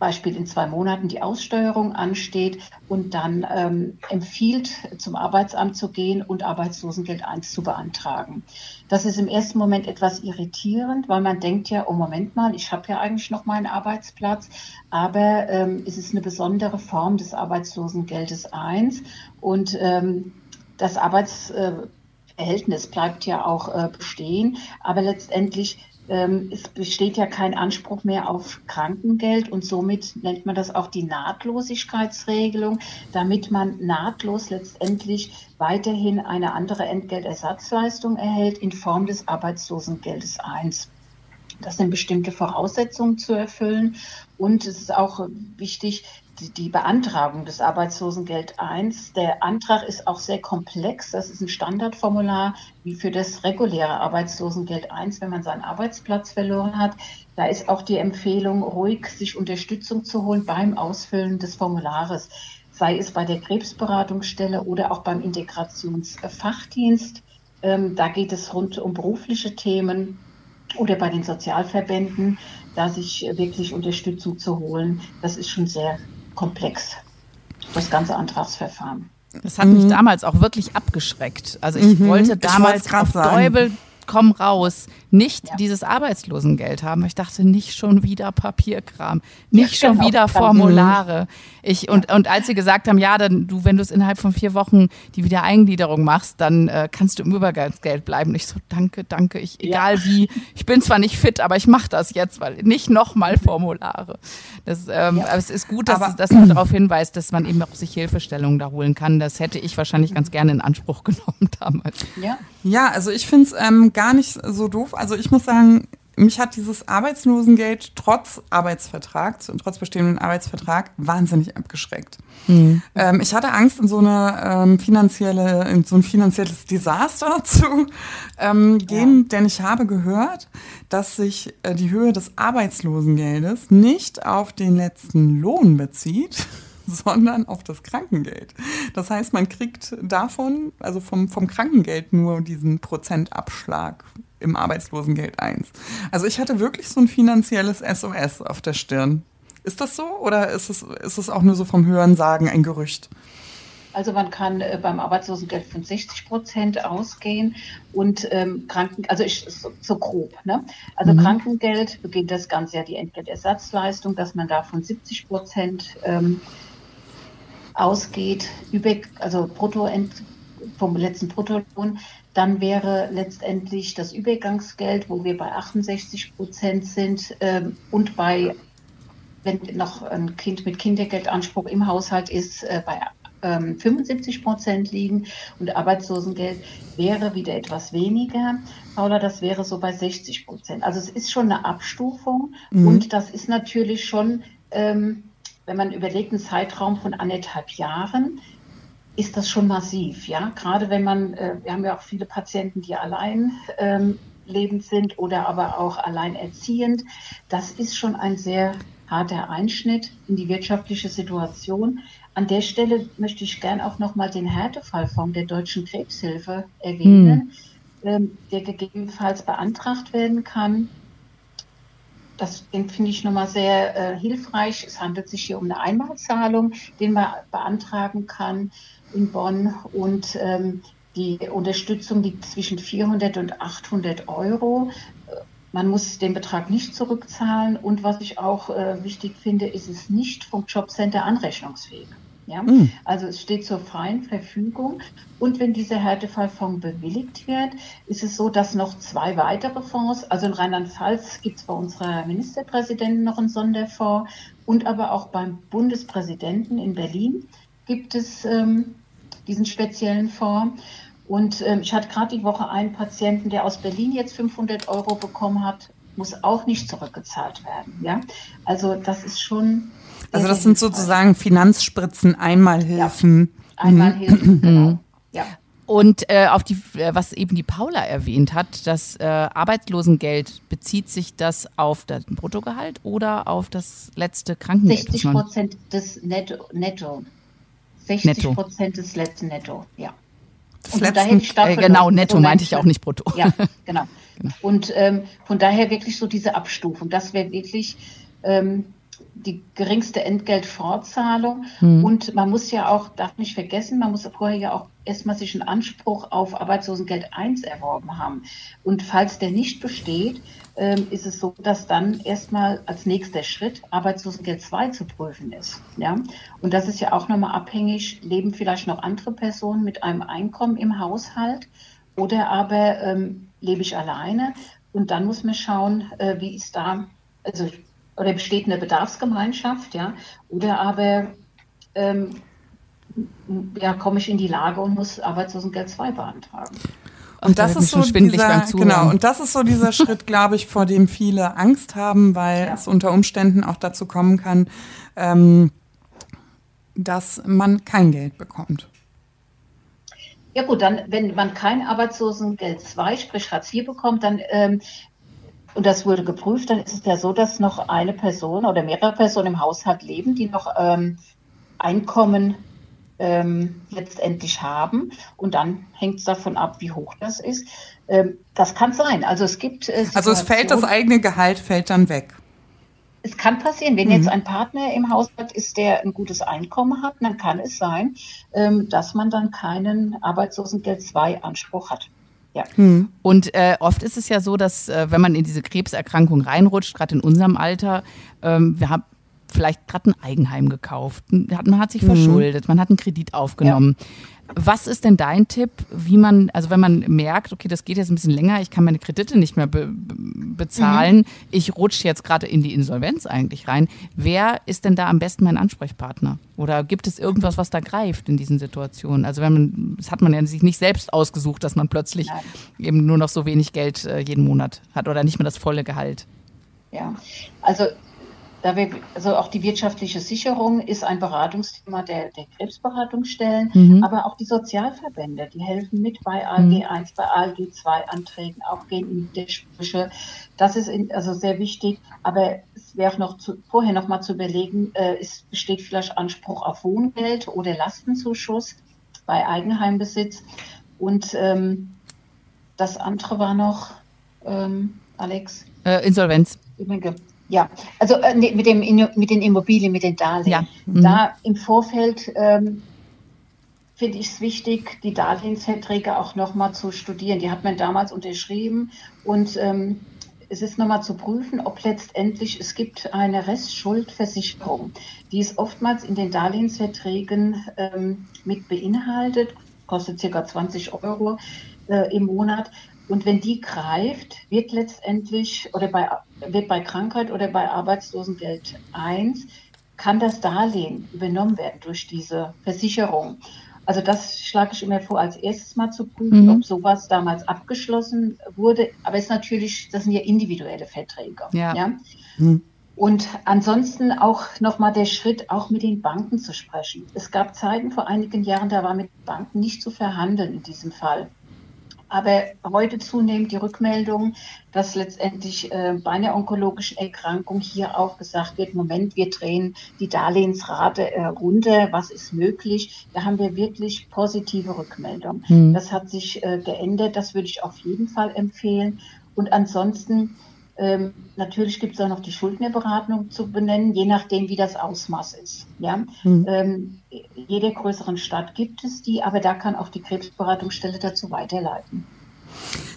S3: Beispiel in zwei Monaten die Aussteuerung ansteht und dann ähm, empfiehlt, zum Arbeitsamt zu gehen und Arbeitslosengeld 1 zu beantragen. Das ist im ersten Moment etwas irritierend, weil man denkt ja, oh Moment mal, ich habe ja eigentlich noch meinen Arbeitsplatz, aber ähm, es ist eine besondere Form des Arbeitslosengeldes 1 und ähm, das Arbeitsverhältnis bleibt ja auch äh, bestehen, aber letztendlich es besteht ja kein Anspruch mehr auf Krankengeld und somit nennt man das auch die Nahtlosigkeitsregelung, damit man nahtlos letztendlich weiterhin eine andere Entgeltersatzleistung erhält in Form des Arbeitslosengeldes 1. Das sind bestimmte Voraussetzungen zu erfüllen. Und es ist auch wichtig, die Beantragung des Arbeitslosengeld 1. Der Antrag ist auch sehr komplex. Das ist ein Standardformular wie für das reguläre Arbeitslosengeld 1, wenn man seinen Arbeitsplatz verloren hat. Da ist auch die Empfehlung, ruhig sich Unterstützung zu holen beim Ausfüllen des Formulares, sei es bei der Krebsberatungsstelle oder auch beim Integrationsfachdienst. Ähm, da geht es rund um berufliche Themen oder bei den Sozialverbänden, da sich wirklich Unterstützung zu holen. Das ist schon sehr komplex, das ganze Antragsverfahren.
S1: Das hat mich mhm. damals auch wirklich abgeschreckt. Also ich mhm. wollte damals ich auf Däubel komm raus, nicht ja. dieses Arbeitslosengeld haben. Ich dachte, nicht schon wieder Papierkram, nicht ja, schon genau. wieder Formulare. Ich, und, ja. und als sie gesagt haben, ja, dann du, wenn du es innerhalb von vier Wochen die Wiedereingliederung machst, dann äh, kannst du im Übergangsgeld bleiben. Ich so, danke, danke, ich, egal wie, ich bin zwar nicht fit, aber ich mache das jetzt, weil nicht nochmal Formulare. Das, ähm, aber es ist gut, dass, aber, dass man darauf hinweist, dass man eben auch sich Hilfestellungen da holen kann. Das hätte ich wahrscheinlich ganz gerne in Anspruch genommen damals.
S2: Ja, ja also ich finde es ähm, gar nicht so doof. Also ich muss sagen, mich hat dieses Arbeitslosengeld trotz Arbeitsvertrag, trotz bestehendem Arbeitsvertrag, wahnsinnig abgeschreckt. Mhm. Ähm, ich hatte Angst, in so eine ähm, finanzielle, in so ein finanzielles Desaster zu ähm, gehen, ja. denn ich habe gehört, dass sich äh, die Höhe des Arbeitslosengeldes nicht auf den letzten Lohn bezieht, sondern auf das Krankengeld. Das heißt, man kriegt davon, also vom, vom Krankengeld nur diesen Prozentabschlag im Arbeitslosengeld 1. Also ich hatte wirklich so ein finanzielles SOS auf der Stirn. Ist das so oder ist es, ist es auch nur so vom Hörensagen ein Gerücht?
S3: Also man kann äh, beim Arbeitslosengeld von 60 Prozent ausgehen und ähm, Kranken, also ich, so, so grob, ne? Also mhm. Krankengeld beginnt das Ganze ja die Entgeltersatzleistung, dass man da von 70 Prozent ähm, ausgeht, über, also brutto vom letzten Bruttolohn, dann wäre letztendlich das Übergangsgeld, wo wir bei 68 Prozent sind ähm, und bei, wenn noch ein Kind mit Kindergeldanspruch im Haushalt ist, äh, bei ähm, 75 Prozent liegen und Arbeitslosengeld wäre wieder etwas weniger. Paula, das wäre so bei 60 Prozent. Also es ist schon eine Abstufung mhm. und das ist natürlich schon, ähm, wenn man überlegt, ein Zeitraum von anderthalb Jahren, ist das schon massiv. Ja, gerade wenn man, äh, wir haben ja auch viele Patienten, die allein ähm, lebend sind oder aber auch alleinerziehend. Das ist schon ein sehr harter Einschnitt in die wirtschaftliche Situation. An der Stelle möchte ich gern auch nochmal den Härtefallfonds der Deutschen Krebshilfe erwähnen, hm. ähm, der gegebenenfalls beantragt werden kann. Das, finde ich nochmal sehr äh, hilfreich. Es handelt sich hier um eine Einmalzahlung, den man beantragen kann in Bonn und ähm, die Unterstützung liegt zwischen 400 und 800 Euro. Man muss den Betrag nicht zurückzahlen und was ich auch äh, wichtig finde, ist es nicht vom Jobcenter anrechnungsfähig. Ja? Mhm. Also es steht zur freien Verfügung. Und wenn dieser Härtefallfonds bewilligt wird, ist es so, dass noch zwei weitere Fonds, also in Rheinland-Pfalz gibt es bei unserer Ministerpräsidentin noch einen Sonderfonds und aber auch beim Bundespräsidenten in Berlin gibt es ähm, diesen speziellen Fonds. Und ähm, ich hatte gerade die Woche einen Patienten, der aus Berlin jetzt 500 Euro bekommen hat, muss auch nicht zurückgezahlt werden. Ja, also das ist schon.
S2: Also das sind sozusagen Finanzspritzen, Einmalhilfen.
S3: Ja, Einmalhilfen, mhm. genau. Ja.
S1: Und äh, auf die, äh, was eben die Paula erwähnt hat, das äh, Arbeitslosengeld, bezieht sich das auf das Bruttogehalt oder auf das letzte Krankengeld?
S3: 60 Prozent des Netto. netto. 60 Prozent des letzten Netto, ja.
S1: Und letzten, äh, genau, netto meinte ich auch nicht brutto.
S3: Ja, genau. genau. Und ähm, von daher wirklich so diese Abstufung. Das wäre wirklich ähm, die geringste Entgeltfortzahlung. Hm. Und man muss ja auch, darf nicht vergessen, man muss vorher ja auch erstmal sich einen Anspruch auf Arbeitslosengeld 1 erworben haben. Und falls der nicht besteht, ähm, ist es so, dass dann erstmal als nächster Schritt Arbeitslosengeld 2 zu prüfen ist. Ja? Und das ist ja auch nochmal abhängig, leben vielleicht noch andere Personen mit einem Einkommen im Haushalt oder aber ähm, lebe ich alleine. Und dann muss man schauen, äh, wie ist da, also oder besteht eine Bedarfsgemeinschaft, ja, oder aber ähm, ja, komme ich in die Lage und muss Arbeitslosengeld 2 beantragen.
S2: Und das ist so dieser, genau, und das ist so dieser Schritt, glaube ich, vor dem viele Angst haben, weil ja. es unter Umständen auch dazu kommen kann, ähm, dass man kein Geld bekommt.
S3: Ja gut, dann, wenn man kein Arbeitslosengeld 2, sprich Hartz IV bekommt, dann ähm, und das wurde geprüft, dann ist es ja so, dass noch eine Person oder mehrere Personen im Haushalt leben, die noch ähm, Einkommen ähm, letztendlich haben. Und dann hängt es davon ab, wie hoch das ist. Ähm, das kann sein. Also es gibt.
S2: Äh, also es fällt das eigene Gehalt fällt dann weg.
S3: Es kann passieren, wenn mhm. jetzt ein Partner im Haushalt ist, der ein gutes Einkommen hat, dann kann es sein, ähm, dass man dann keinen Arbeitslosengeld 2 Anspruch hat.
S1: Ja. Hm. Und äh, oft ist es ja so, dass äh, wenn man in diese Krebserkrankung reinrutscht, gerade in unserem Alter, ähm, wir haben vielleicht gerade ein Eigenheim gekauft, man hat sich mhm. verschuldet, man hat einen Kredit aufgenommen. Ja. Was ist denn dein Tipp, wie man, also wenn man merkt, okay, das geht jetzt ein bisschen länger, ich kann meine Kredite nicht mehr be bezahlen, mhm. ich rutsche jetzt gerade in die Insolvenz eigentlich rein. Wer ist denn da am besten mein Ansprechpartner? Oder gibt es irgendwas, was da greift in diesen Situationen? Also wenn man, das hat man ja sich nicht selbst ausgesucht, dass man plötzlich Nein. eben nur noch so wenig Geld äh, jeden Monat hat oder nicht mehr das volle Gehalt.
S3: Ja, also da wir, also auch die wirtschaftliche Sicherung ist ein Beratungsthema der, der Krebsberatungsstellen, mhm. aber auch die Sozialverbände, die helfen mit bei ALG 1, mhm. bei ALG 2 Anträgen, auch gegen die Sprüche. Das ist in, also sehr wichtig, aber es wäre auch noch zu, vorher noch mal zu überlegen, äh, es besteht vielleicht Anspruch auf Wohngeld oder Lastenzuschuss bei Eigenheimbesitz. Und ähm, das andere war noch, ähm, Alex?
S1: Äh, Insolvenz.
S3: Ja, also äh, mit, dem, mit den Immobilien, mit den Darlehen. Ja. Mhm. Da im Vorfeld ähm, finde ich es wichtig, die Darlehensverträge auch nochmal zu studieren. Die hat man damals unterschrieben und ähm, es ist nochmal zu prüfen, ob letztendlich es gibt eine Restschuldversicherung, die ist oftmals in den Darlehensverträgen ähm, mit beinhaltet, kostet circa 20 Euro äh, im Monat. Und wenn die greift, wird letztendlich oder bei, wird bei Krankheit oder bei Arbeitslosengeld 1, kann das Darlehen übernommen werden durch diese Versicherung. Also das schlage ich immer vor, als erstes mal zu prüfen, mhm. ob sowas damals abgeschlossen wurde. Aber es ist natürlich, das sind ja individuelle Verträge. Ja. ja? Mhm. Und ansonsten auch nochmal der Schritt, auch mit den Banken zu sprechen. Es gab Zeiten vor einigen Jahren, da war mit Banken nicht zu verhandeln in diesem Fall. Aber heute zunehmend die Rückmeldung, dass letztendlich äh, bei einer onkologischen Erkrankung hier auch gesagt wird, Moment, wir drehen die Darlehensrate äh, runter, was ist möglich? Da haben wir wirklich positive Rückmeldungen. Mhm. Das hat sich äh, geändert, das würde ich auf jeden Fall empfehlen. Und ansonsten ähm, natürlich gibt es auch noch die Schuldnerberatung zu benennen, je nachdem, wie das Ausmaß ist. Ja? Mhm. Ähm, jede größeren Stadt gibt es die, aber da kann auch die Krebsberatungsstelle dazu weiterleiten.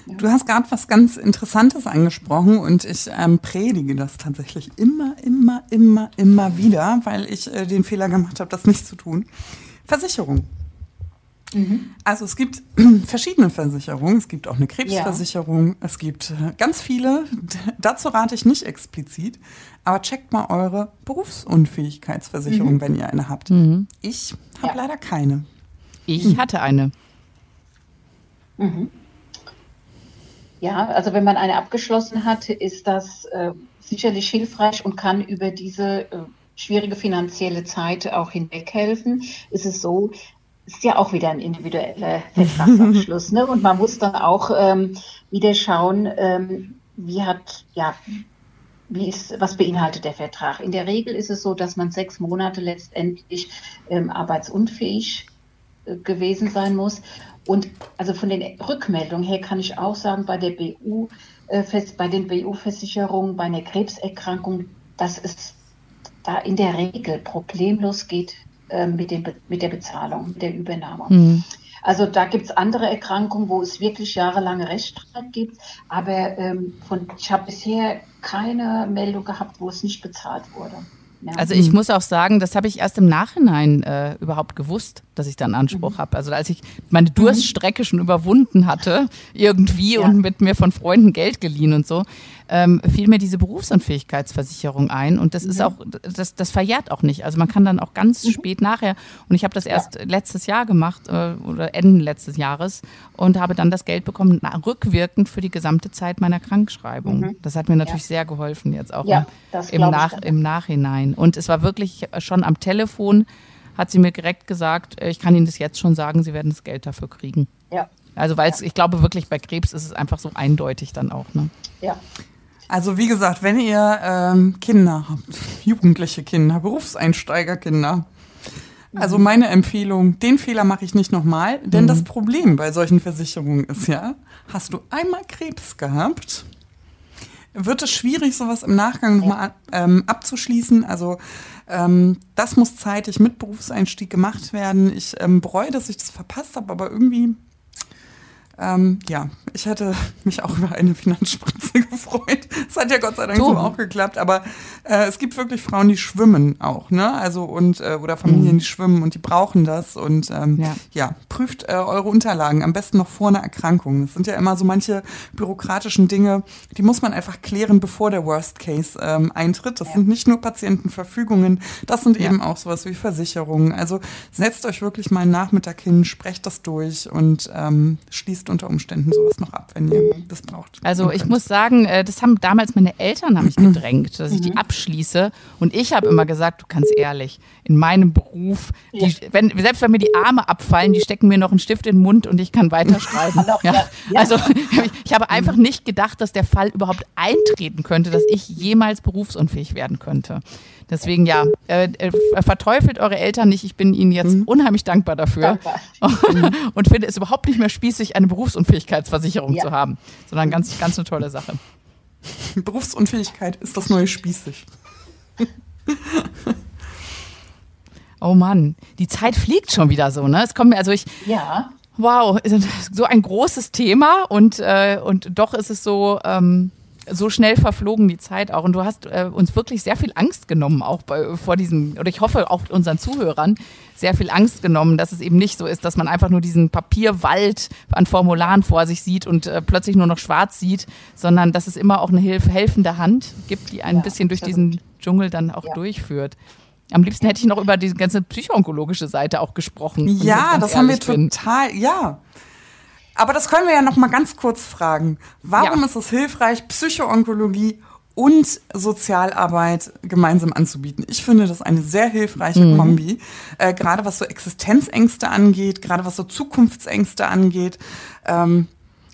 S2: Du hast gerade was ganz Interessantes angesprochen und ich ähm, predige das tatsächlich immer, immer, immer, immer wieder, weil ich äh, den Fehler gemacht habe, das nicht zu tun. Versicherung. Mhm. Also es gibt verschiedene Versicherungen. Es gibt auch eine Krebsversicherung. Ja. Es gibt äh, ganz viele. Dazu rate ich nicht explizit. Aber checkt mal eure Berufsunfähigkeitsversicherung, mhm. wenn ihr eine habt. Mhm. Ich habe ja. leider keine.
S1: Ich hm. hatte eine.
S3: Mhm. Ja, also wenn man eine abgeschlossen hat, ist das äh, sicherlich hilfreich und kann über diese äh, schwierige finanzielle Zeit auch hinweghelfen. Ist es so, ist ja auch wieder ein individueller Vertragsabschluss, ne? Und man muss dann auch ähm, wieder schauen, ähm, wie hat, ja, wie ist, was beinhaltet der Vertrag? In der Regel ist es so, dass man sechs Monate letztendlich ähm, arbeitsunfähig äh, gewesen sein muss. Und also von den Rückmeldungen her kann ich auch sagen, bei der BU, äh, bei den BU-Versicherungen, bei einer Krebserkrankung, dass es da in der Regel problemlos geht äh, mit, dem, mit der Bezahlung, mit der Übernahme. Mhm. Also da gibt es andere Erkrankungen, wo es wirklich jahrelange Rechtsstreit gibt, aber ähm, von, ich habe bisher keine Meldung gehabt, wo es nicht bezahlt wurde.
S1: Ja. Also ich muss auch sagen, das habe ich erst im Nachhinein äh, überhaupt gewusst, dass ich da einen Anspruch mhm. habe. Also als ich meine mhm. Durststrecke schon überwunden hatte, irgendwie ja. und mit mir von Freunden Geld geliehen und so, ähm, fiel mir diese Berufsunfähigkeitsversicherung ein. Und das mhm. ist auch, das, das verjährt auch nicht. Also man kann dann auch ganz mhm. spät nachher, und ich habe das erst ja. letztes Jahr gemacht äh, oder Ende letztes Jahres und habe dann das Geld bekommen, na, rückwirkend für die gesamte Zeit meiner Krankschreibung. Mhm. Das hat mir natürlich sehr geholfen jetzt auch im, im, Nach, im Nachhinein. Und es war wirklich schon am Telefon, hat sie mir direkt gesagt, äh, ich kann Ihnen das jetzt schon sagen, Sie werden das Geld dafür kriegen. Ja. Also weil ja. ich glaube wirklich bei Krebs ist es einfach so eindeutig dann auch. Ne?
S2: Ja. Also wie gesagt, wenn ihr ähm, Kinder habt, jugendliche Kinder, Berufseinsteigerkinder, also mhm. meine Empfehlung, den Fehler mache ich nicht nochmal, denn mhm. das Problem bei solchen Versicherungen ist ja, hast du einmal Krebs gehabt, wird es schwierig, sowas im Nachgang nochmal ähm, abzuschließen. Also ähm, das muss zeitig mit Berufseinstieg gemacht werden. Ich ähm, bereue, dass ich das verpasst habe, aber irgendwie ähm, ja, ich hätte mich auch über eine Finanzspritze gefreut. Es hat ja Gott sei Dank so, so auch geklappt, aber äh, es gibt wirklich Frauen, die schwimmen auch, ne? Also und äh, oder Familien, mhm. die schwimmen und die brauchen das und ähm, ja. ja prüft äh, eure Unterlagen am besten noch vor einer Erkrankung. Das sind ja immer so manche bürokratischen Dinge, die muss man einfach klären, bevor der Worst Case ähm, eintritt. Das ja. sind nicht nur Patientenverfügungen, das sind ja. eben auch sowas wie Versicherungen. Also setzt euch wirklich mal einen Nachmittag hin, sprecht das durch und ähm, schließt schließt unter Umständen sowas noch ab, wenn ihr das braucht.
S1: Also ich muss sagen, äh, das haben damals meine Eltern haben mich gedrängt, dass ich die mhm. abschließe. Und ich habe immer gesagt, du kannst ehrlich, in meinem Beruf, die, wenn, selbst wenn mir die Arme abfallen, die stecken mir noch einen Stift in den Mund und ich kann weiterschreiben. ja. Also ich, ich habe einfach nicht gedacht, dass der Fall überhaupt eintreten könnte, dass ich jemals berufsunfähig werden könnte. Deswegen ja, äh, äh, verteufelt eure Eltern nicht. Ich bin ihnen jetzt mhm. unheimlich dankbar dafür und, und finde es überhaupt nicht mehr spießig, eine Berufsunfähigkeitsversicherung ja. zu haben, sondern ganz, ganz eine tolle Sache.
S2: Berufsunfähigkeit ist das neue spießig.
S1: oh Mann, die Zeit fliegt schon wieder so, ne? Es kommt mir, also ich. Ja. Wow, so ein großes Thema und, äh, und doch ist es so. Ähm, so schnell verflogen die Zeit auch. Und du hast äh, uns wirklich sehr viel Angst genommen, auch bei, vor diesem, oder ich hoffe auch unseren Zuhörern, sehr viel Angst genommen, dass es eben nicht so ist, dass man einfach nur diesen Papierwald an Formularen vor sich sieht und äh, plötzlich nur noch schwarz sieht, sondern dass es immer auch eine hilf helfende Hand gibt, die ein ja, bisschen durch diesen Dschungel dann auch ja. durchführt. Am liebsten hätte ich noch über die ganze psychoonkologische Seite auch gesprochen.
S2: Ja, das haben wir bin. total, ja. Aber das können wir ja noch mal ganz kurz fragen. Warum ja. ist es hilfreich, Psychoonkologie und Sozialarbeit gemeinsam anzubieten. Ich finde das eine sehr hilfreiche mhm. Kombi, äh, gerade was so Existenzängste angeht, gerade was so Zukunftsängste angeht. Ähm,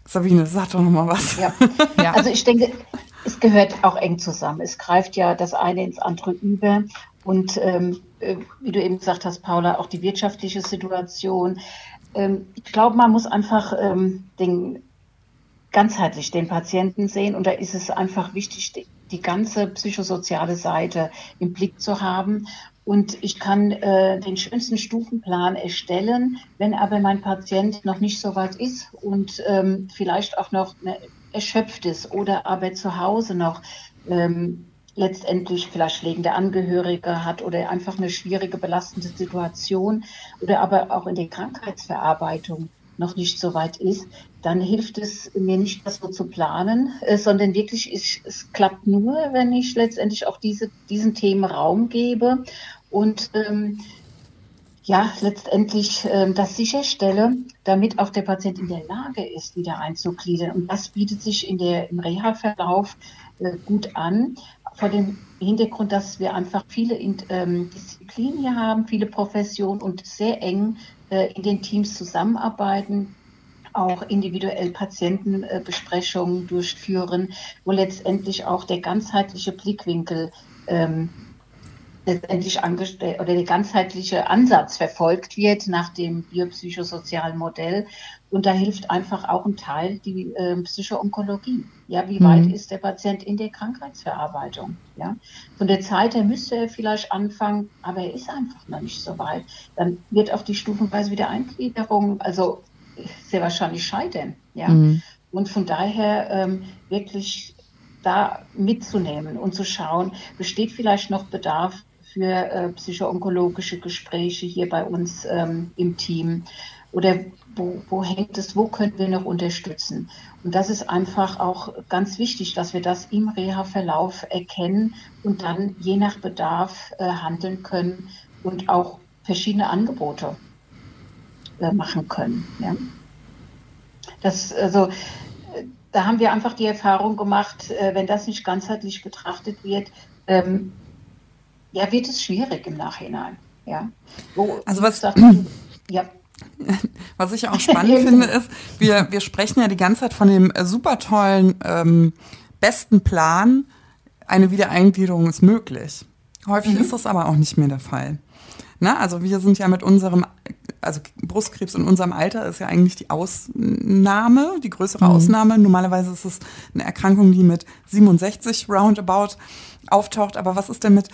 S2: Sabine, sag doch noch mal was.
S3: Ja. ja. also ich denke, es gehört auch eng zusammen. Es greift ja das eine ins andere über. Und ähm, äh, wie du eben gesagt hast, Paula, auch die wirtschaftliche Situation, ähm, ich glaube, man muss einfach ähm, den, ganzheitlich den Patienten sehen und da ist es einfach wichtig, die, die ganze psychosoziale Seite im Blick zu haben. Und ich kann äh, den schönsten Stufenplan erstellen, wenn aber mein Patient noch nicht so weit ist und ähm, vielleicht auch noch ne, erschöpft ist oder aber zu Hause noch ähm, letztendlich vielleicht schlägende Angehörige hat oder einfach eine schwierige, belastende Situation oder aber auch in der Krankheitsverarbeitung noch nicht so weit ist, dann hilft es mir nicht, das so zu planen, äh, sondern wirklich, ich, es klappt nur, wenn ich letztendlich auch diese, diesen Themen Raum gebe und ähm, ja, letztendlich äh, das sicherstelle, damit auch der Patient in der Lage ist, wieder einzugliedern. Und das bietet sich in der, im Reha-Verlauf äh, gut an vor dem Hintergrund, dass wir einfach viele ähm, Disziplinen hier haben, viele Professionen und sehr eng äh, in den Teams zusammenarbeiten, auch individuell Patientenbesprechungen durchführen, wo letztendlich auch der ganzheitliche Blickwinkel ähm, letztendlich angestellt oder der ganzheitliche Ansatz verfolgt wird nach dem biopsychosozialen Modell. Und da hilft einfach auch ein Teil die äh, Psychoonkologie. Ja, wie mhm. weit ist der Patient in der Krankheitsverarbeitung? Ja, von der Zeit her müsste er vielleicht anfangen, aber er ist einfach noch nicht so weit. Dann wird auch die stufenweise Wiedereingliederung, also sehr wahrscheinlich scheitern. Ja, mhm. und von daher ähm, wirklich da mitzunehmen und zu schauen, besteht vielleicht noch Bedarf für äh, psychoonkologische Gespräche hier bei uns ähm, im Team? Oder wo, wo hängt es, wo können wir noch unterstützen? Und das ist einfach auch ganz wichtig, dass wir das im Reha-Verlauf erkennen und dann je nach Bedarf äh, handeln können und auch verschiedene Angebote äh, machen können. Ja? Das, also, äh, da haben wir einfach die Erfahrung gemacht, äh, wenn das nicht ganzheitlich betrachtet wird, ähm, ja, wird es schwierig im Nachhinein. Ja.
S2: Wo, also was, sagt, ja. Was ich auch spannend finde, ist, wir, wir sprechen ja die ganze Zeit von dem äh, super tollen ähm, besten Plan, eine Wiedereingliederung ist möglich. Häufig mhm. ist das aber auch nicht mehr der Fall. Na, also wir sind ja mit unserem, also Brustkrebs in unserem Alter ist ja eigentlich die Ausnahme, die größere mhm. Ausnahme. Normalerweise ist es eine Erkrankung, die mit 67 roundabout auftaucht. Aber was ist denn mit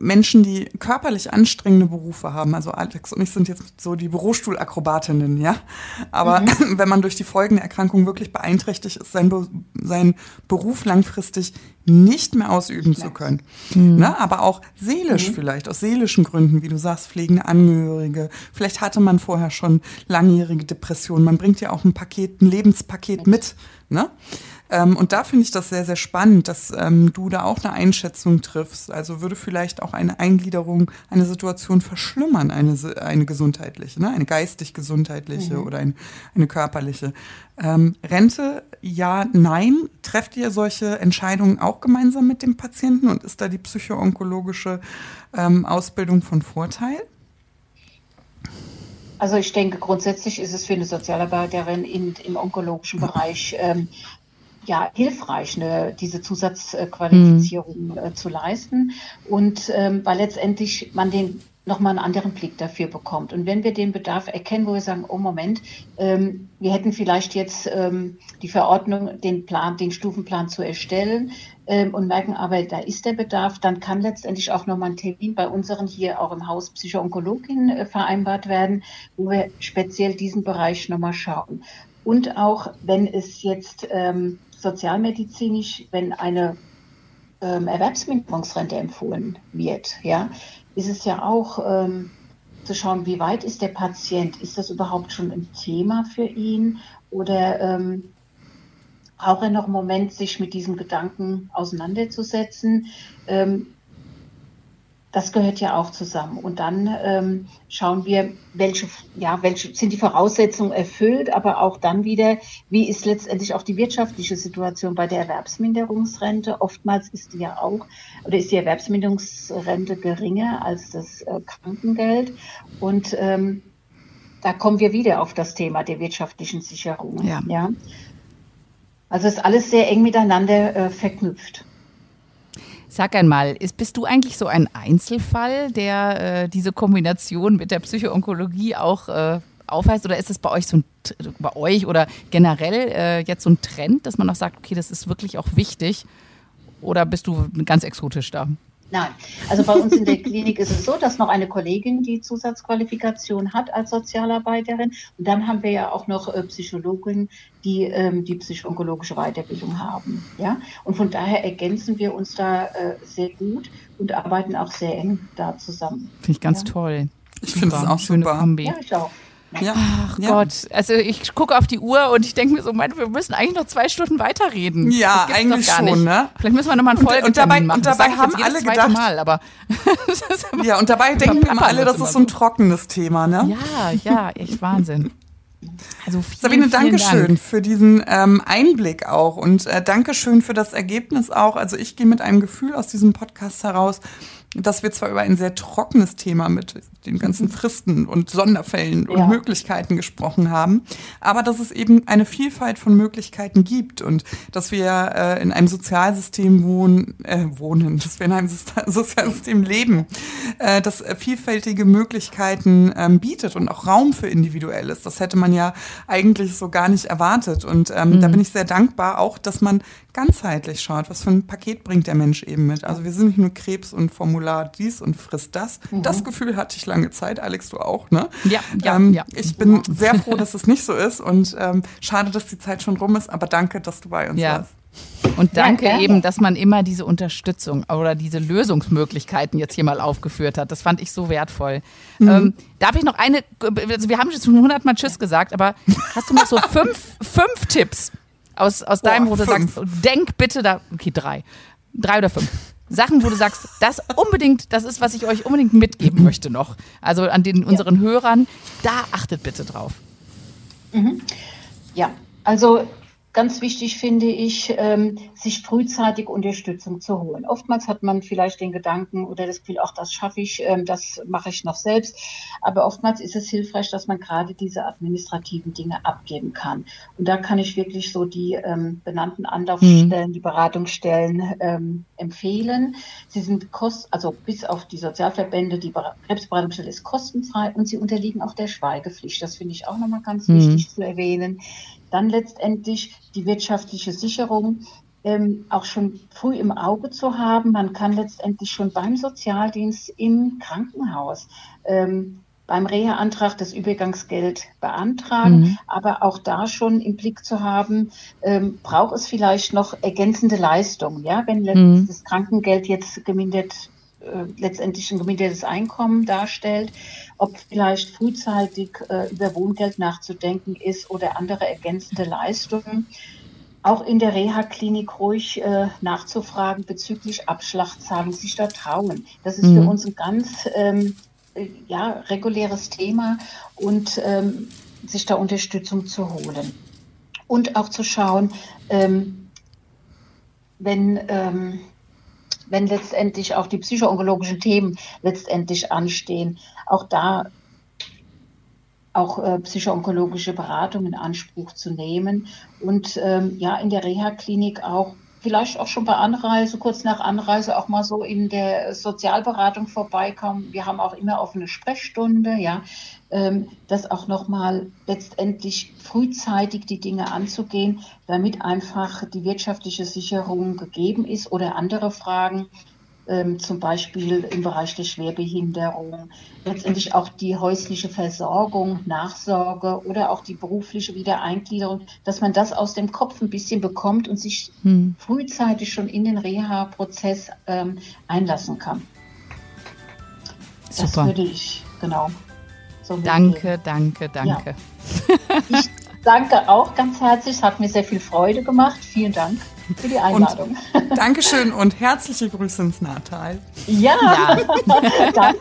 S2: Menschen, die körperlich anstrengende Berufe haben. Also Alex und ich sind jetzt so die Bürostuhlakrobatinnen, ja. Aber mhm. wenn man durch die Folgen der Erkrankung wirklich beeinträchtigt ist, sein, Be sein Beruf langfristig nicht mehr ausüben zu können. Mhm. Ne? Aber auch seelisch mhm. vielleicht, aus seelischen Gründen, wie du sagst, pflegende Angehörige. Vielleicht hatte man vorher schon langjährige Depressionen. Man bringt ja auch ein Paket, ein Lebenspaket mit. Ne? Ähm, und da finde ich das sehr, sehr spannend, dass ähm, du da auch eine Einschätzung triffst. Also würde vielleicht auch eine Eingliederung eine Situation verschlimmern, eine, eine gesundheitliche, ne? eine geistig-gesundheitliche mhm. oder ein, eine körperliche. Ähm, Rente, ja, nein. Trefft ihr solche Entscheidungen auch gemeinsam mit dem Patienten und ist da die psychoonkologische ähm, Ausbildung von Vorteil?
S3: Also ich denke, grundsätzlich ist es für eine Sozialarbeiterin in, im onkologischen Bereich ähm, ja hilfreich, ne, diese Zusatzqualifizierung mhm. äh, zu leisten. Und ähm, weil letztendlich man den nochmal einen anderen Blick dafür bekommt. Und wenn wir den Bedarf erkennen, wo wir sagen, oh Moment, ähm, wir hätten vielleicht jetzt ähm, die Verordnung, den Plan, den Stufenplan zu erstellen ähm, und merken aber, da ist der Bedarf, dann kann letztendlich auch nochmal ein Termin bei unseren hier auch im Haus Psychoonkologin äh, vereinbart werden, wo wir speziell diesen Bereich nochmal schauen. Und auch, wenn es jetzt ähm, sozialmedizinisch, wenn eine ähm, Erwerbsminderungsrente empfohlen wird, ja, ist es ja auch ähm, zu schauen, wie weit ist der Patient? Ist das überhaupt schon ein Thema für ihn? Oder ähm, braucht er noch einen Moment, sich mit diesem Gedanken auseinanderzusetzen? Ähm, das gehört ja auch zusammen. Und dann ähm, schauen wir, welche, ja, welche sind die Voraussetzungen erfüllt, aber auch dann wieder, wie ist letztendlich auch die wirtschaftliche Situation bei der Erwerbsminderungsrente. Oftmals ist die ja auch, oder ist die Erwerbsminderungsrente geringer als das äh, Krankengeld. Und ähm, da kommen wir wieder auf das Thema der wirtschaftlichen Sicherung. Ja. ja? Also ist alles sehr eng miteinander äh, verknüpft.
S1: Sag einmal, ist, bist du eigentlich so ein Einzelfall, der äh, diese Kombination mit der Psychoonkologie auch äh, aufweist? Oder ist es bei euch so ein, bei euch oder generell äh, jetzt so ein Trend, dass man auch sagt, okay, das ist wirklich auch wichtig? Oder bist du ganz exotisch da?
S3: Nein, also bei uns in der Klinik ist es so, dass noch eine Kollegin die Zusatzqualifikation hat als Sozialarbeiterin. Und dann haben wir ja auch noch äh, Psychologen, die ähm, die psychoonkologische Weiterbildung haben. Ja? Und von daher ergänzen wir uns da äh, sehr gut und arbeiten auch sehr eng da zusammen.
S1: Finde ich ganz
S3: ja?
S1: toll.
S2: Ich finde es auch schöne super.
S1: Kombi.
S3: Ja, ich auch.
S1: Ja. Ach ja. Gott, also ich gucke auf die Uhr und ich denke mir so, mein, wir müssen eigentlich noch zwei Stunden weiterreden.
S2: Ja, eigentlich schon,
S1: nicht.
S2: ne?
S1: Vielleicht müssen wir nochmal einen Folge
S2: und, und dabei,
S1: machen.
S2: Und dabei haben alle gedacht,
S1: Mal, aber
S2: ja, und dabei denken immer alle, das ist so ein trockenes Thema, ne?
S1: Ja, ja, echt Wahnsinn.
S2: Also vielen, Sabine, danke schön für diesen ähm, Einblick auch und äh, danke schön für das Ergebnis auch. Also ich gehe mit einem Gefühl aus diesem Podcast heraus, dass wir zwar über ein sehr trockenes Thema mit den ganzen. Fristen und Sonderfällen und ja. Möglichkeiten gesprochen haben, aber dass es eben eine Vielfalt von Möglichkeiten gibt und dass wir äh, in einem Sozialsystem wohnen, äh, wohnen, dass wir in einem Sozialsystem leben, äh, das vielfältige Möglichkeiten ähm, bietet und auch Raum für Individuelles. Das hätte man ja eigentlich so gar nicht erwartet und ähm, mhm. da bin ich sehr dankbar auch, dass man ganzheitlich schaut, was für ein Paket bringt der Mensch eben mit. Also wir sind nicht nur Krebs und Formular dies und frisst das. Mhm. Das Gefühl hatte ich lange Zeit, Alex, du auch, ne?
S1: Ja, ja,
S2: ähm,
S1: ja.
S2: Ich bin sehr froh, dass es nicht so ist und ähm, schade, dass die Zeit schon rum ist, aber danke, dass du bei uns ja. warst.
S1: Und danke ja, eben, dass man immer diese Unterstützung oder diese Lösungsmöglichkeiten jetzt hier mal aufgeführt hat. Das fand ich so wertvoll. Mhm. Ähm, darf ich noch eine, also wir haben schon hundertmal Tschüss gesagt, aber hast du noch so fünf, fünf Tipps, aus, aus deinem, wo du fünf. sagst, denk bitte da, okay, drei. Drei oder fünf. Sachen, wo du sagst, das unbedingt, das ist, was ich euch unbedingt mitgeben möchte noch. Also an den unseren ja. Hörern, da achtet bitte drauf.
S3: Mhm. Ja, also Ganz wichtig finde ich, ähm, sich frühzeitig Unterstützung zu holen. Oftmals hat man vielleicht den Gedanken oder das Gefühl, auch das schaffe ich, ähm, das mache ich noch selbst. Aber oftmals ist es hilfreich, dass man gerade diese administrativen Dinge abgeben kann. Und da kann ich wirklich so die ähm, benannten Anlaufstellen, mhm. die Beratungsstellen empfehlen. Sie sind kost, also bis auf die Sozialverbände, die Krebsberatungsstelle ist kostenfrei und sie unterliegen auch der Schweigepflicht. Das finde ich auch nochmal ganz mhm. wichtig zu erwähnen. Dann letztendlich die wirtschaftliche Sicherung ähm, auch schon früh im Auge zu haben. Man kann letztendlich schon beim Sozialdienst im Krankenhaus ähm, beim Reha-Antrag das Übergangsgeld beantragen, mhm. aber auch da schon im Blick zu haben, ähm, braucht es vielleicht noch ergänzende Leistungen, ja, wenn mhm. das Krankengeld jetzt gemindert äh, letztendlich ein gemindertes Einkommen darstellt, ob vielleicht frühzeitig äh, über Wohngeld nachzudenken ist oder andere ergänzende Leistungen. Auch in der Reha-Klinik ruhig äh, nachzufragen bezüglich Abschlachtzahlung, sich da trauen. Das ist mhm. für uns ein ganz ähm, äh, ja, reguläres Thema und ähm, sich da Unterstützung zu holen. Und auch zu schauen, ähm, wenn ähm, wenn letztendlich auch die psychoonkologischen Themen letztendlich anstehen, auch da auch äh, psychoonkologische Beratung in Anspruch zu nehmen und ähm, ja in der Reha-Klinik auch vielleicht auch schon bei Anreise, kurz nach Anreise auch mal so in der Sozialberatung vorbeikommen. Wir haben auch immer offene Sprechstunde, ja, das auch nochmal letztendlich frühzeitig die Dinge anzugehen, damit einfach die wirtschaftliche Sicherung gegeben ist oder andere Fragen, ähm, zum Beispiel im Bereich der Schwerbehinderung, letztendlich auch die häusliche Versorgung, Nachsorge oder auch die berufliche Wiedereingliederung, dass man das aus dem Kopf ein bisschen bekommt und sich hm. frühzeitig schon in den Reha-Prozess ähm, einlassen kann.
S1: Super.
S3: Das würde ich, genau.
S1: So danke, danke, danke.
S3: Ja. Ich danke auch ganz herzlich. Es hat mir sehr viel Freude gemacht. Vielen Dank für die Einladung.
S2: Und Dankeschön und herzliche Grüße ins Natal.
S3: Ja, ja.
S1: danke.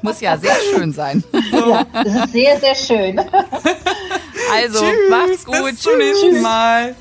S1: Muss ja sehr schön sein.
S3: Ja, das ist sehr, sehr schön.
S1: Also, Tschüss, macht's gut.
S2: Bis zum nächsten Mal.